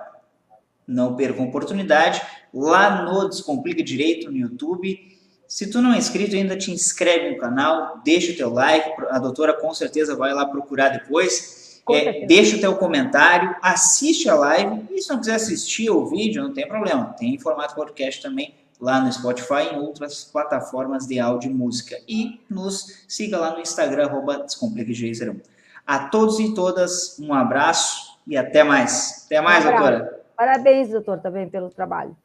não percam oportunidade, lá no Descomplica Direito no YouTube. Se tu não é inscrito ainda, te inscreve no canal, deixa o teu like, a doutora com certeza vai lá procurar depois. É, deixa o teu comentário, assiste a live e se não quiser assistir o vídeo, não tem problema. Tem em formato podcast também lá no Spotify e em outras plataformas de áudio e música. E nos siga lá no Instagram, arroba A todos e todas, um abraço e até mais. Até mais, um doutora. Parabéns, doutor, também pelo trabalho.